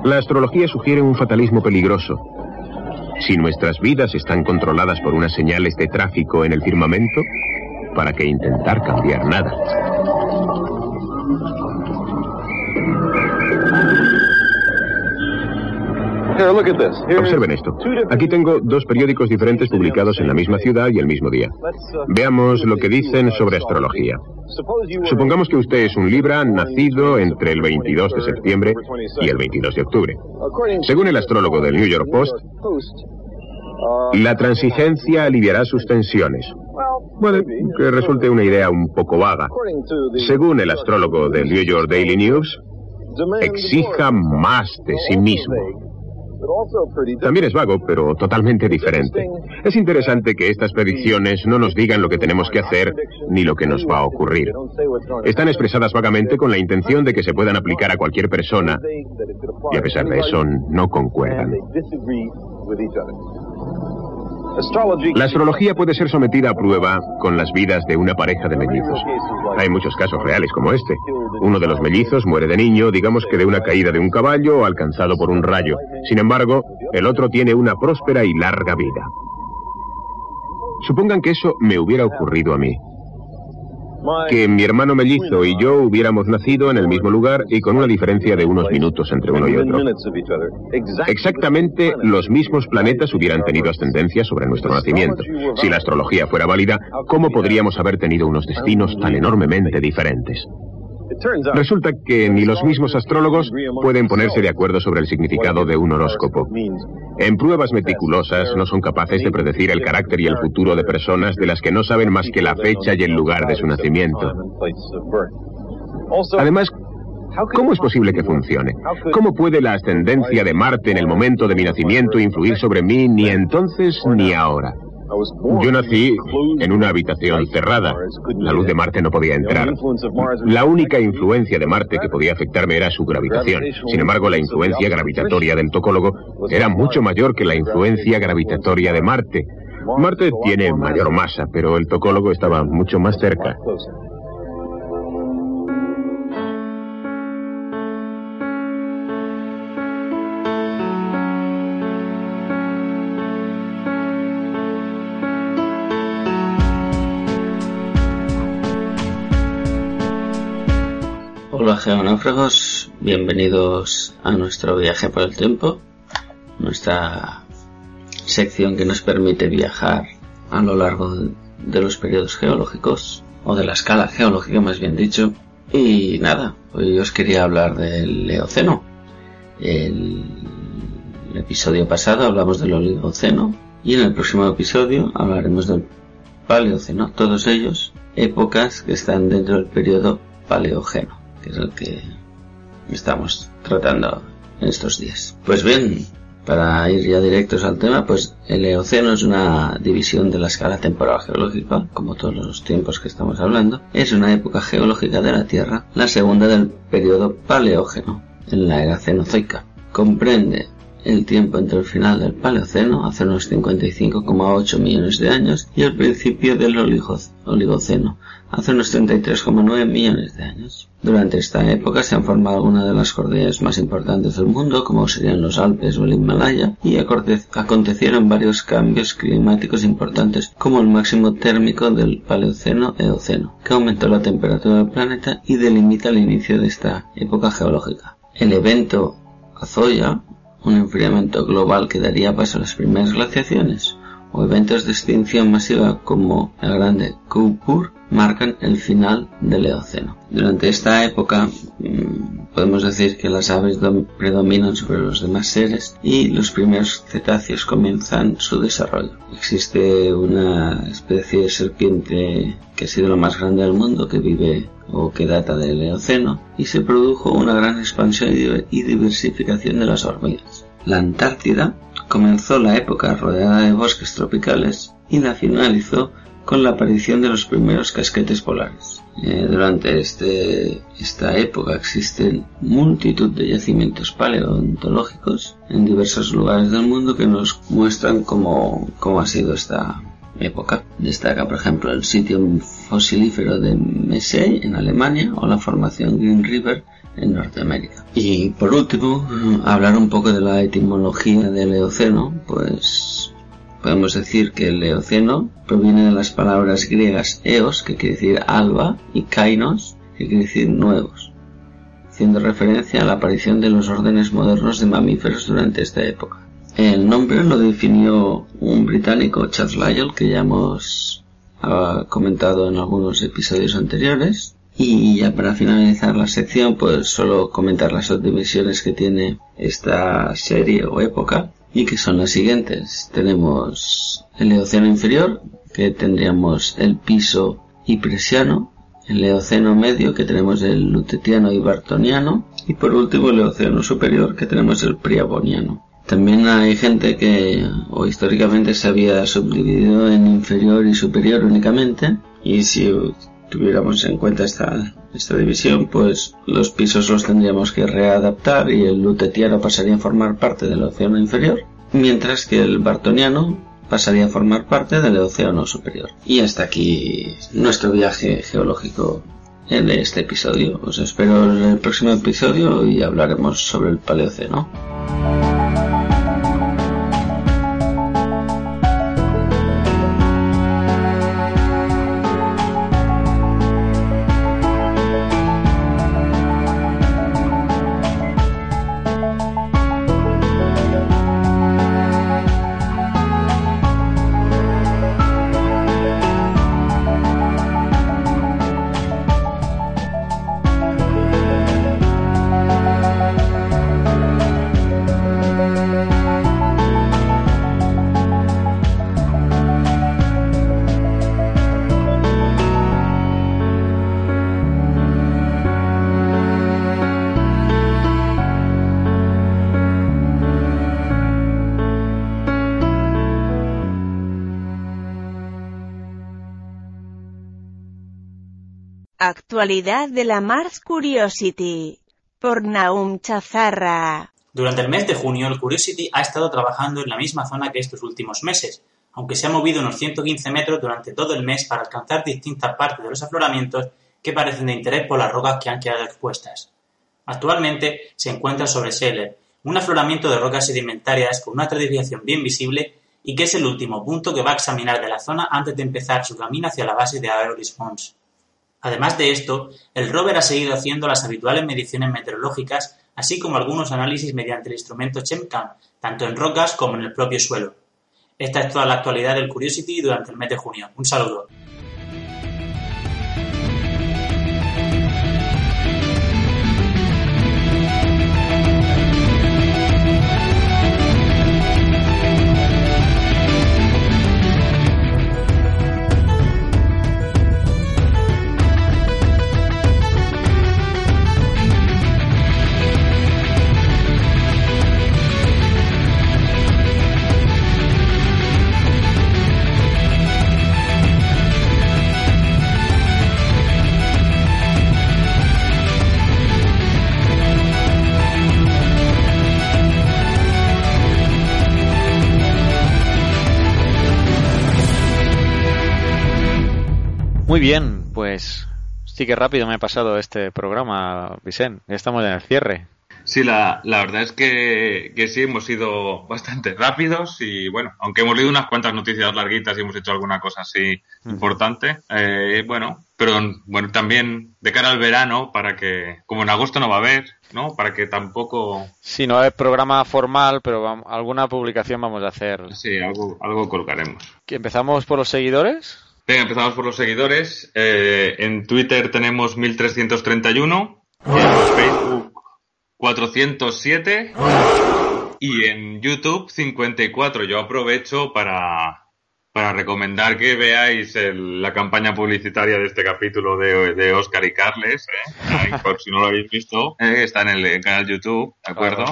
La astrología sugiere un fatalismo peligroso. Si nuestras vidas están controladas por unas señales de tráfico en el firmamento, ¿para qué intentar cambiar nada? Observen esto. Aquí tengo dos periódicos diferentes publicados en la misma ciudad y el mismo día. Veamos lo que dicen sobre astrología. Supongamos que usted es un Libra nacido entre el 22 de septiembre y el 22 de octubre. Según el astrólogo del New York Post, la transigencia aliviará sus tensiones. Bueno, que resulte una idea un poco vaga. Según el astrólogo del New York Daily News, exija más de sí mismo. También es vago, pero totalmente diferente. Es interesante que estas predicciones no nos digan lo que tenemos que hacer ni lo que nos va a ocurrir. Están expresadas vagamente con la intención de que se puedan aplicar a cualquier persona y a pesar de eso no concuerdan. La astrología puede ser sometida a prueba con las vidas de una pareja de mellizos. Hay muchos casos reales como este. Uno de los mellizos muere de niño, digamos que de una caída de un caballo o alcanzado por un rayo. Sin embargo, el otro tiene una próspera y larga vida. Supongan que eso me hubiera ocurrido a mí que mi hermano mellizo y yo hubiéramos nacido en el mismo lugar y con una diferencia de unos minutos entre uno y otro. Exactamente los mismos planetas hubieran tenido ascendencia sobre nuestro nacimiento. Si la astrología fuera válida, ¿cómo podríamos haber tenido unos destinos tan enormemente diferentes? Resulta que ni los mismos astrólogos pueden ponerse de acuerdo sobre el significado de un horóscopo. En pruebas meticulosas no son capaces de predecir el carácter y el futuro de personas de las que no saben más que la fecha y el lugar de su nacimiento. Además, ¿Cómo es posible que funcione? ¿Cómo puede la ascendencia de Marte en el momento de mi nacimiento influir sobre mí ni entonces ni ahora? Yo nací en una habitación cerrada. La luz de Marte no podía entrar. La única influencia de Marte que podía afectarme era su gravitación. Sin embargo, la influencia gravitatoria del tocólogo era mucho mayor que la influencia gravitatoria de Marte. Marte tiene mayor masa, pero el tocólogo estaba mucho más cerca. Hola geonáufragos, bienvenidos a nuestro viaje por el tiempo, nuestra sección que nos permite viajar a lo largo de los periodos geológicos, o de la escala geológica más bien dicho. Y nada, hoy os quería hablar del Eoceno. El, episodio pasado hablamos del Oligoceno Y en el próximo episodio hablaremos del Paleoceno, todos ellos épocas que están dentro del periodo Paleógeno, que es el que estamos tratando en estos días. Pues bien, para ir ya directos al tema, pues el Eoceno es una división de la escala temporal geológica, como todos los tiempos que estamos hablando. Es una época geológica de la Tierra, la segunda del periodo Paleógeno, en la era Cenozoica. Comprende el tiempo entre el final del Paleoceno, hace unos 55,8 millones de años, y el principio del Oligoceno, hace unos 33,9 millones de años. Durante esta época se han formado algunas de las cordilleras más importantes del mundo, como serían los Alpes o el Himalaya, y acontecieron varios cambios climáticos importantes, como el máximo térmico del Paleoceno-Eoceno, que aumentó la temperatura del planeta y delimita el inicio de esta época geológica. El evento Azoya un enfriamiento global que daría paso a las primeras glaciaciones o eventos de extinción masiva como el grande Kupur marcan el final del Eoceno. Durante esta época mm, podemos decir que las aves predominan sobre los demás seres y los primeros cetáceos comienzan su desarrollo. Existe una especie de serpiente que ha sido la más grande del mundo que vive o que data del Eoceno y se produjo una gran expansión y diversificación de las hormigas. La Antártida comenzó la época rodeada de bosques tropicales y la finalizó con la aparición de los primeros casquetes polares. Eh, durante este, esta época existen multitud de yacimientos paleontológicos en diversos lugares del mundo que nos muestran cómo, cómo ha sido esta época. Destaca, por ejemplo, el sitio fosilífero de Mesey en Alemania o la formación Green River en Norteamérica. Y por último, hablar un poco de la etimología del Eoceno, pues podemos decir que el Eoceno proviene de las palabras griegas eos, que quiere decir alba, y kainos, que quiere decir nuevos, haciendo referencia a la aparición de los órdenes modernos de mamíferos durante esta época. El nombre lo definió un británico, Charles Lyell, que ya hemos comentado en algunos episodios anteriores. Y ya para finalizar la sección, pues solo comentar las subdivisiones que tiene esta serie o época y que son las siguientes. Tenemos el Eoceno inferior, que tendríamos el piso hipresiano, el Eoceno medio, que tenemos el lutetiano y bartoniano, y por último el Eoceno superior, que tenemos el priaboniano. También hay gente que, o históricamente se había subdividido en inferior y superior únicamente, y si tuviéramos en cuenta esta, esta división, pues los pisos los tendríamos que readaptar y el lutetiano pasaría a formar parte del océano inferior, mientras que el bartoniano pasaría a formar parte del océano superior. Y hasta aquí nuestro viaje geológico en este episodio. Os espero en el próximo episodio y hablaremos sobre el paleoceno. Actualidad de la Mars Curiosity por Naum Chazarra. Durante el mes de junio, el Curiosity ha estado trabajando en la misma zona que estos últimos meses, aunque se ha movido unos 115 metros durante todo el mes para alcanzar distintas partes de los afloramientos que parecen de interés por las rocas que han quedado expuestas. Actualmente se encuentra sobre Scheller, un afloramiento de rocas sedimentarias con una tradición bien visible y que es el último punto que va a examinar de la zona antes de empezar su camino hacia la base de Aerolis Mons. Además de esto, el rover ha seguido haciendo las habituales mediciones meteorológicas, así como algunos análisis mediante el instrumento ChemCam, tanto en rocas como en el propio suelo. Esta es toda la actualidad del Curiosity durante el mes de junio. Un saludo. Bien, pues sí que rápido me he pasado este programa, Vicente. Ya estamos en el cierre. Sí, la, la verdad es que, que, sí, hemos sido bastante rápidos y bueno, aunque hemos leído unas cuantas noticias larguitas y hemos hecho alguna cosa así importante, eh, bueno, pero bueno, también de cara al verano, para que, como en agosto no va a haber, ¿no? Para que tampoco... Sí, no hay programa formal, pero vamos, alguna publicación vamos a hacer. Sí, algo, algo colocaremos. ¿Empezamos por los seguidores? Venga, empezamos por los seguidores. Eh, en Twitter tenemos 1331, en Facebook 407 y en YouTube 54. Yo aprovecho para, para recomendar que veáis la campaña publicitaria de este capítulo de, de Oscar y Carles, ¿eh? Por si no lo habéis visto, ¿eh? está en el, canal YouTube, ¿de acuerdo?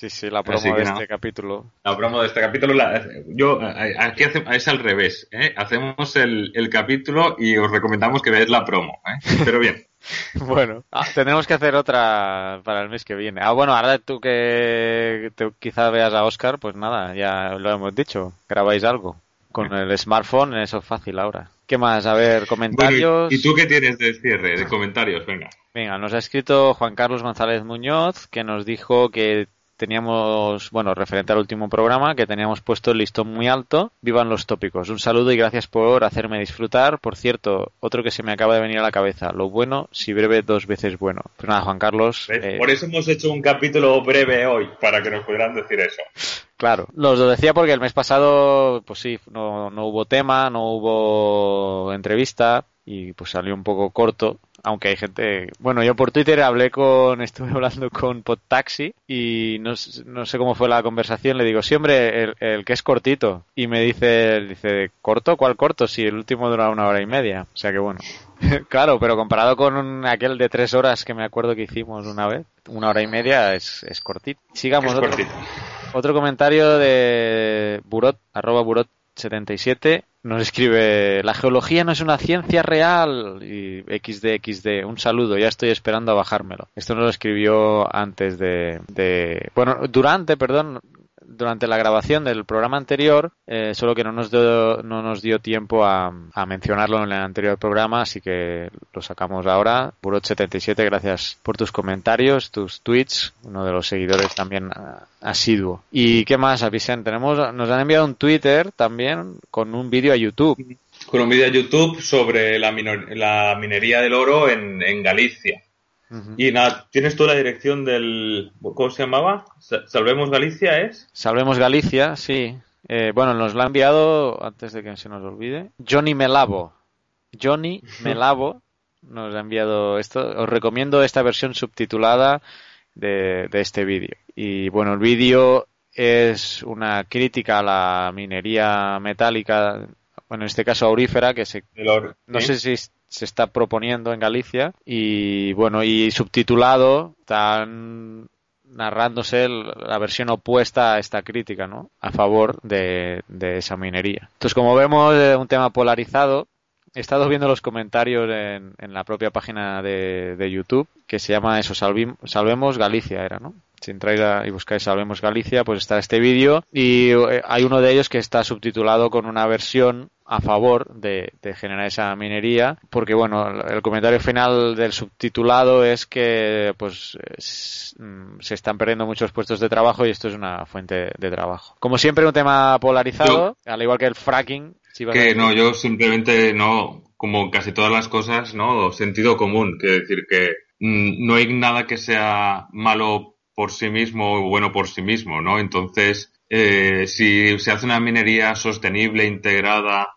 Sí, sí, la promo de este capítulo. La promo de este capítulo, la- yo aquí hace- es al revés, ¿eh? hacemos el, el capítulo y os recomendamos que veáis la promo, ¿eh? pero bien. Bueno, ah, tenemos que hacer otra para el mes que viene. Ah, bueno, ahora tú que te- quizá veas a Oscar, pues nada, ya lo hemos dicho, grabáis algo. Con el smartphone, eso es fácil ahora. ¿Qué más? A ver, comentarios. ¿y, y tú qué tienes de cierre, de comentarios? Venga. Venga, nos ha escrito Juan Carlos González Muñoz, que nos dijo que teníamos, bueno, referente al último programa, que teníamos puesto el listón muy alto. Vivan los tópicos. Un saludo y gracias por hacerme disfrutar. Por cierto, otro que se me acaba de venir a la cabeza. Lo bueno, si breve, dos veces bueno. Pues nada, Juan Carlos. eh, Por eso hemos hecho un capítulo breve hoy, para que nos pudieran decir eso. Claro, los lo decía porque el mes pasado, pues sí, no, no hubo tema, no hubo entrevista y pues salió un poco corto, aunque hay gente... Bueno, yo por Twitter hablé con, estuve hablando con Podtaxi y no, no sé cómo fue la conversación, le digo, sí, hombre, el, el que es cortito. Y me dice, dice, ¿corto? ¿Cuál corto? Si el último dura una hora y media. O sea que bueno. claro, pero comparado con un- aquel de tres horas que me acuerdo que hicimos una vez, una hora y media es, es cortito. Sigamos. Es otro- cortito. otro comentario de Burot, arroba Burot77, nos escribe, la geología no es una ciencia real, y XD, XD, un saludo, ya estoy esperando a bajármelo. Esto nos lo escribió antes de, de bueno, durante, perdón, durante la grabación del programa anterior, eh, solo que no nos dio, no nos dio tiempo a, a mencionarlo en el anterior programa, así que lo sacamos ahora. Burot77, gracias por tus comentarios, tus tweets, uno de los seguidores también asiduo. ¿Y qué más, Vicente? Tenemos, nos han enviado un Twitter también con un vídeo a YouTube. Con un vídeo de YouTube sobre la, la minería del oro en Galicia. Y nada, ¿tienes tú la dirección del... ¿Cómo se llamaba? Sa- Salvemos Galicia, ¿es? Salvemos Galicia, sí. Eh, bueno, nos lo ha enviado, antes de que se nos olvide, Johnny Melavo. Johnny Melavo nos ha enviado esto. Os recomiendo esta versión subtitulada de, de este vídeo. Y bueno, el vídeo es una crítica a la minería metálica, bueno, en este caso aurífera, que se, no sé si se está proponiendo en Galicia. Y bueno y subtitulado están narrándose la versión opuesta a esta crítica no a favor de, de esa minería. Entonces como vemos eh, un tema polarizado. He estado viendo los comentarios en, en la propia página de, de YouTube que se llama eso Salvim- salvemos Galicia era no si entráis a- y buscáis Salvemos Galicia, pues está este vídeo. Y eh, hay uno de ellos que está subtitulado con una versión a favor de, de generar esa minería, porque bueno, el comentario final del subtitulado es que pues es- mm, se están perdiendo muchos puestos de trabajo y esto es una fuente de trabajo. Como siempre un tema polarizado, al igual que el fracking. si a Que no, yo simplemente no, como casi todas las cosas, no, sentido común. Quiero decir que mm, no hay nada que sea malo por sí mismo o bueno por sí mismo, ¿no? Entonces, eh, si se hace una minería sostenible, integrada,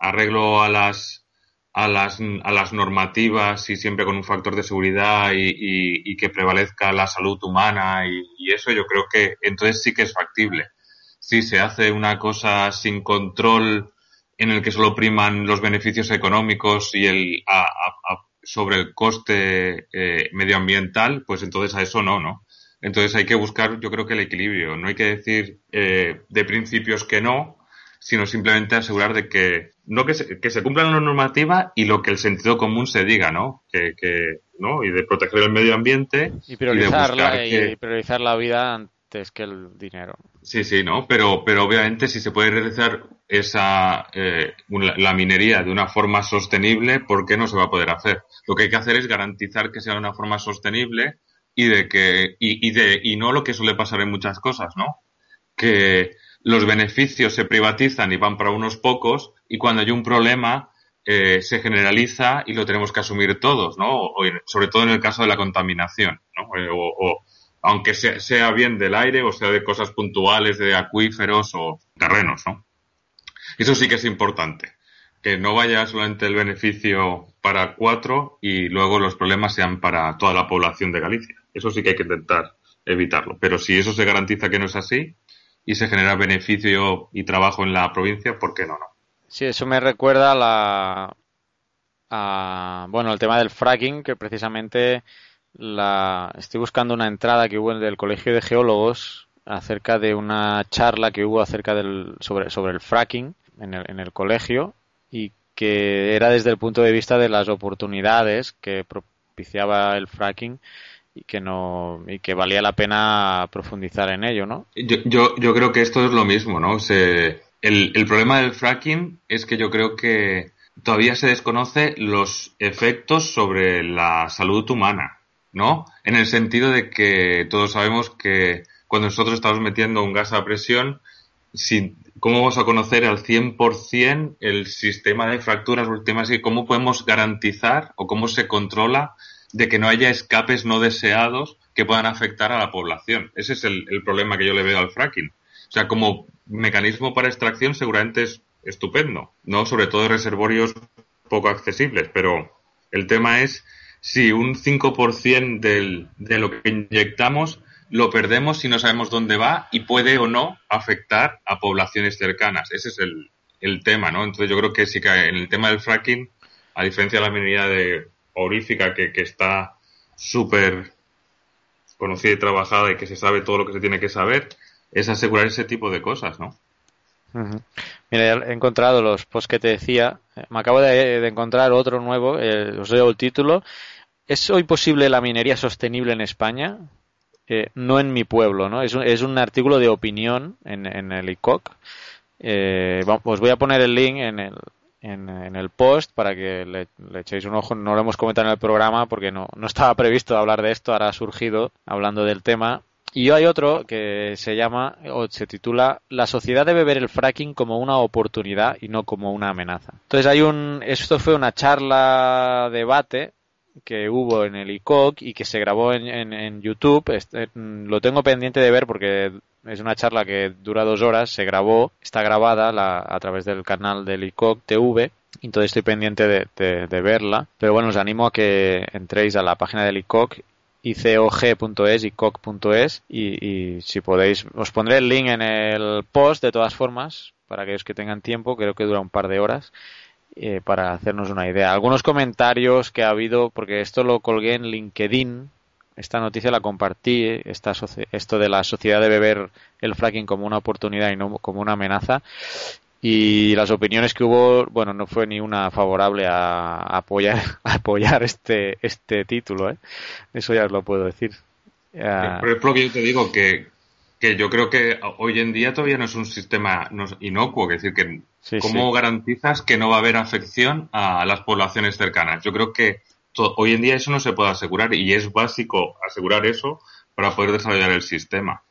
arreglo a las a las, a las normativas y siempre con un factor de seguridad y, y- que prevalezca la salud humana y, y eso yo creo que entonces sí que es factible. Si se hace una cosa sin control en el que solo priman los beneficios económicos y el a- sobre el coste eh, medioambiental, pues entonces a eso no, ¿no? Entonces hay que buscar, yo creo que el equilibrio. No hay que decir eh, de principios que no, sino simplemente asegurar de que no que se, que se cumpla la normativa y lo que el sentido común se diga, ¿no? Que, que ¿no? Y de proteger el medio ambiente y y de priorizar, la, y que- priorizar la vida antes que el dinero. Sí, sí, ¿no? Pero, pero obviamente si se puede realizar esa, eh, una- la minería de una forma sostenible, ¿por qué no se va a poder hacer? Lo que hay que hacer es garantizar que sea de una forma sostenible y de que, y, y de, y no lo que suele pasar en muchas cosas, ¿no? Que los beneficios se privatizan y van para unos pocos y cuando hay un problema eh, se generaliza y lo tenemos que asumir todos, ¿no? O sobre todo en el caso de la contaminación, ¿no? Eh, o, o- aunque sea, sea bien del aire o sea de cosas puntuales, de acuíferos o terrenos, ¿no? Eso sí que es importante. Que no vaya solamente el beneficio para cuatro y luego los problemas sean para toda la población de Galicia. Eso sí que hay que intentar evitarlo. Pero si eso se garantiza que no es así y se genera beneficio y trabajo en la provincia, ¿por qué no? Sí, eso me recuerda a la, a, bueno, el tema del fracking, que precisamente la, estoy buscando una entrada que hubo del Colegio de Geólogos acerca de una charla que hubo acerca del, sobre, sobre el fracking en el, en el colegio y que era desde el punto de vista de las oportunidades que propiciaba el fracking y que no y que valía la pena profundizar en ello, ¿no? Yo, yo, creo que esto es lo mismo, ¿no? El, problema del fracking es que yo creo que todavía se desconoce los efectos sobre la salud humana, ¿no? En el sentido de que todos sabemos que cuando nosotros estamos metiendo un gas a presión, si, ¿cómo vamos a conocer al 100% el sistema de fracturas últimas y cómo podemos garantizar o cómo se controla de que no haya escapes no deseados que puedan afectar a la población? Ese es el, problema que yo le veo al fracking. O sea, como mecanismo para extracción seguramente es estupendo, ¿no? Sobre todo reservorios poco accesibles, pero el tema es si un 5% del, de lo que inyectamos lo perdemos si no sabemos dónde va y puede o no afectar a poblaciones cercanas. Ese es el, el tema, ¿no? Entonces yo creo que sí que en el tema del fracking, a diferencia de la minería de orífica que, que está súper conocida y trabajada y que se sabe todo lo que se tiene que saber, es asegurar ese tipo de cosas, ¿no? Mira, he encontrado los posts que te decía. Eh, Me acabo de, encontrar otro nuevo. eh, os leo el título. ¿Es hoy posible la minería sostenible en España? Eh, no en mi pueblo, ¿no? Es un, es un artículo de opinión en, en el ICOC. Eh, os voy a poner el link en el, en, el post para que le, le echéis un ojo. No lo hemos comentado en el programa porque no, no estaba previsto hablar de esto. Ahora ha surgido hablando del tema. Y hay otro que se llama o se titula La sociedad debe ver el fracking como una oportunidad y no como una amenaza. Entonces hay un esto fue una charla debate que hubo en el ICOC y que se grabó en, YouTube. Lo tengo pendiente de ver porque es una charla que dura dos horas, se grabó, está grabada la- a través del canal del ICOC TV. Entonces estoy pendiente de verla. Pero bueno, os animo a que entréis a la página del ICOC icog.es, icoc.es y, y si podéis, os pondré el link en el post de todas formas para aquellos que tengan tiempo, creo que dura un par de horas eh, para hacernos una idea. Algunos comentarios que ha habido, porque esto lo colgué en LinkedIn, esta noticia la compartí, esta soci- esto de la sociedad debe ver el fracking como una oportunidad y no como una amenaza. Y las opiniones que hubo, bueno, no fue ni una favorable a, a apoyar, a apoyar este, este título, ¿eh? Eso ya os lo puedo decir. Ah, Pero es lo que yo te digo, que, que yo creo que hoy en día todavía no es un sistema inocuo, es decir, que Sí, ¿cómo sí. garantizas que no va a haber afección a las poblaciones cercanas? Yo creo que hoy en día eso no se puede asegurar y es básico asegurar eso para poder desarrollar el sistema.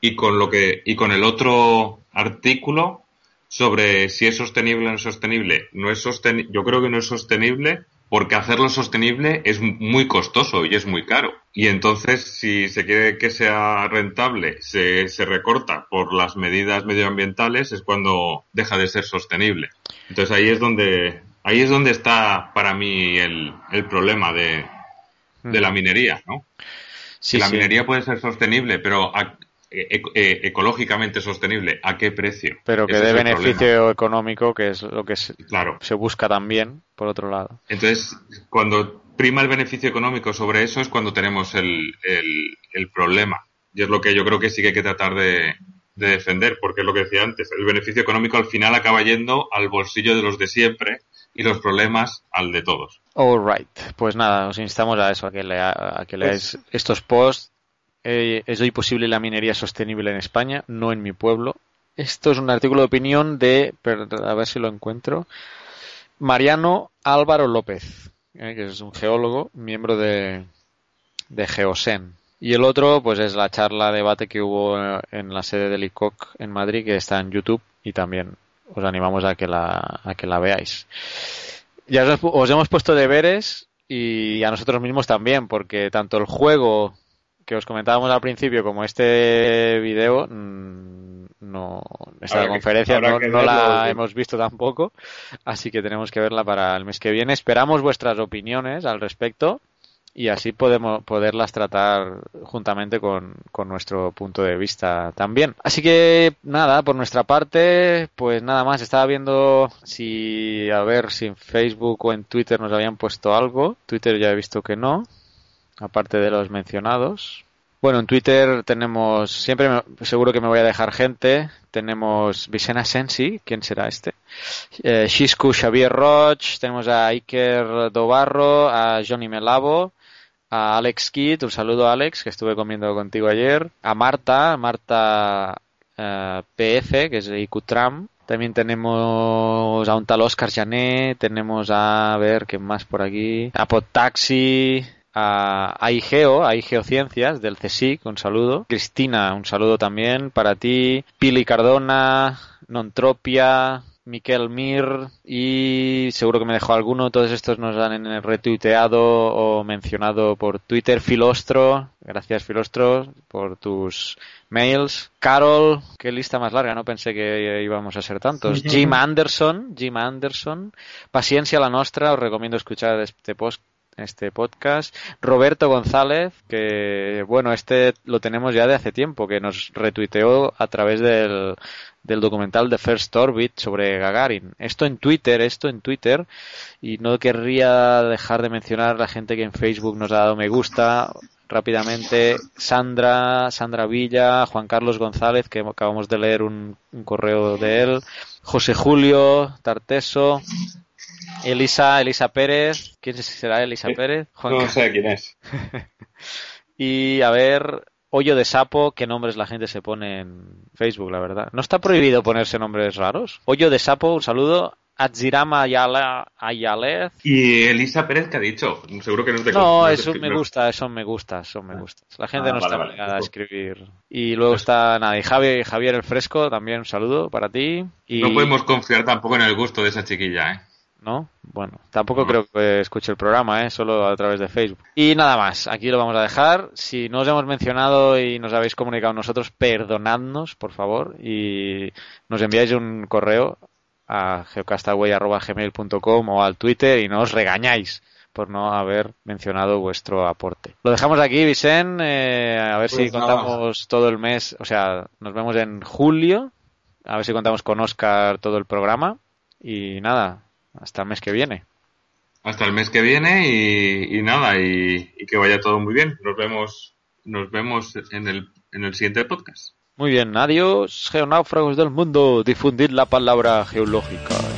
Y con lo que y con el otro artículo sobre si es sostenible o no es sostenible, no es sosteni- yo creo que no es sostenible porque hacerlo sostenible es muy costoso y es muy caro. Y entonces, si se quiere que sea rentable, se, se recorta por las medidas medioambientales, es cuando deja de ser sostenible. Entonces ahí es donde, ahí es donde está para mí el, el problema de, de la minería, ¿no? Sí, que la sí. minería puede ser sostenible, pero a- ecológicamente sostenible, ¿a qué precio? Pero que dé problema. beneficio económico, que es lo que se, Claro. se busca también, por otro lado. Entonces, cuando prima el beneficio económico sobre eso es cuando tenemos el, el- el problema. Y es lo que yo creo que sí que hay que tratar de, de defender, porque es lo que decía antes, el beneficio económico al final acaba yendo al bolsillo de los de siempre y los problemas al de todos. All right. Pues nada, os instamos a eso, a que, lea- a que leáis Pues estos posts eh, es hoy posible la minería sostenible en España, no en mi pueblo. Esto es un artículo de opinión de, a ver si lo encuentro, Mariano Álvaro López, eh, que es un geólogo, miembro de, de Geosen. Y el otro, pues es la charla debate que hubo eh, en la sede del ICOC en Madrid, que está en YouTube y también os animamos a que la, que la veáis. Ya os hemos puesto deberes y a nosotros mismos también, porque tanto el juego que os comentábamos al principio como este video, mm, no, esta conferencia no, la hemos visto tampoco, así que tenemos que verla para el mes que viene. Esperamos vuestras opiniones al respecto y así podemos poderlas tratar juntamente con, con nuestro punto de vista también. Así que nada, por nuestra parte, pues nada más. Estaba viendo si a ver si en Facebook o en Twitter nos habían puesto algo. Twitter ya he visto que no, aparte de los mencionados. Bueno, en Twitter tenemos, siempre me- seguro que me voy a dejar gente. Tenemos Vicena Sensi, ¿quién será este? Eh, Shisku Xavier Roch, tenemos a Iker Dobarro, a Johnny Melavo, a Alex Kidd, un saludo a Alex, que estuve comiendo contigo ayer, a Marta, Marta eh, PF, que es de también tenemos a un tal Oscar Jané, tenemos a, a ver, ¿quién más por aquí? A Podtaxi, a, a IGEO, a IGEO Ciencias del CSIC, un saludo. Cristina, un saludo también para ti. Pili Cardona, Nontropia, Miquel Mir y seguro que me dejó alguno. Todos estos nos han retuiteado o mencionado por Twitter. Filostro, gracias Filostro por tus mails. Carol, qué lista más larga, no pensé que íbamos a ser tantos. Jim Anderson, Jim Anderson. Paciencia la nostra, os recomiendo escuchar este post este podcast. Roberto González, que bueno, este lo tenemos ya de hace tiempo, que nos retuiteó a través del, del documental de First Orbit sobre Gagarin. Esto en Twitter, esto en Twitter, y no querría dejar de mencionar la gente que en Facebook nos ha dado me gusta. Rápidamente, Sandra, Sandra Villa, Juan Carlos González, que acabamos de leer un, un correo de él, José Julio Tarteso, Elisa, Elisa Pérez. ¿Quién será Elisa Pérez? Juan No sé quién es. Y a ver, Hoyo de Sapo, ¿qué nombres la gente se pone en Facebook, la verdad? ¿No está prohibido ponerse nombres raros? Hoyo de Sapo, un saludo. Atzirama Ayalez. ¿Y Elisa Pérez qué ha dicho? Seguro que no de No, es eso me gusta, eso me gusta, eso me gusta. La gente Ah, no está vale, vale. obligada a escribir. Y luego está, nada, y Javier, Javier el Fresco, también un saludo para ti. Y... No podemos confiar tampoco en el gusto de esa chiquilla, ¿eh? ¿No? Bueno, tampoco creo que escuche el programa, ¿eh? solo a través de Facebook. Y nada más, aquí lo vamos a dejar. Si no os hemos mencionado y nos habéis comunicado nosotros, perdonadnos, por favor, y nos enviáis un correo a geocastaway.gmail.com o al Twitter y no os regañáis por no haber mencionado vuestro aporte. Lo dejamos aquí, Vicen, eh, a ver si Pues nada. contamos todo el mes, o sea, nos vemos en julio, a ver si contamos con Oscar todo el programa y nada, hasta el mes que viene. Hasta el mes que viene y, y nada, y, y que vaya todo muy bien. Nos vemos, nos vemos en el, en el siguiente podcast. Muy bien, adiós, geonáufragos del mundo, difundid la palabra geológica.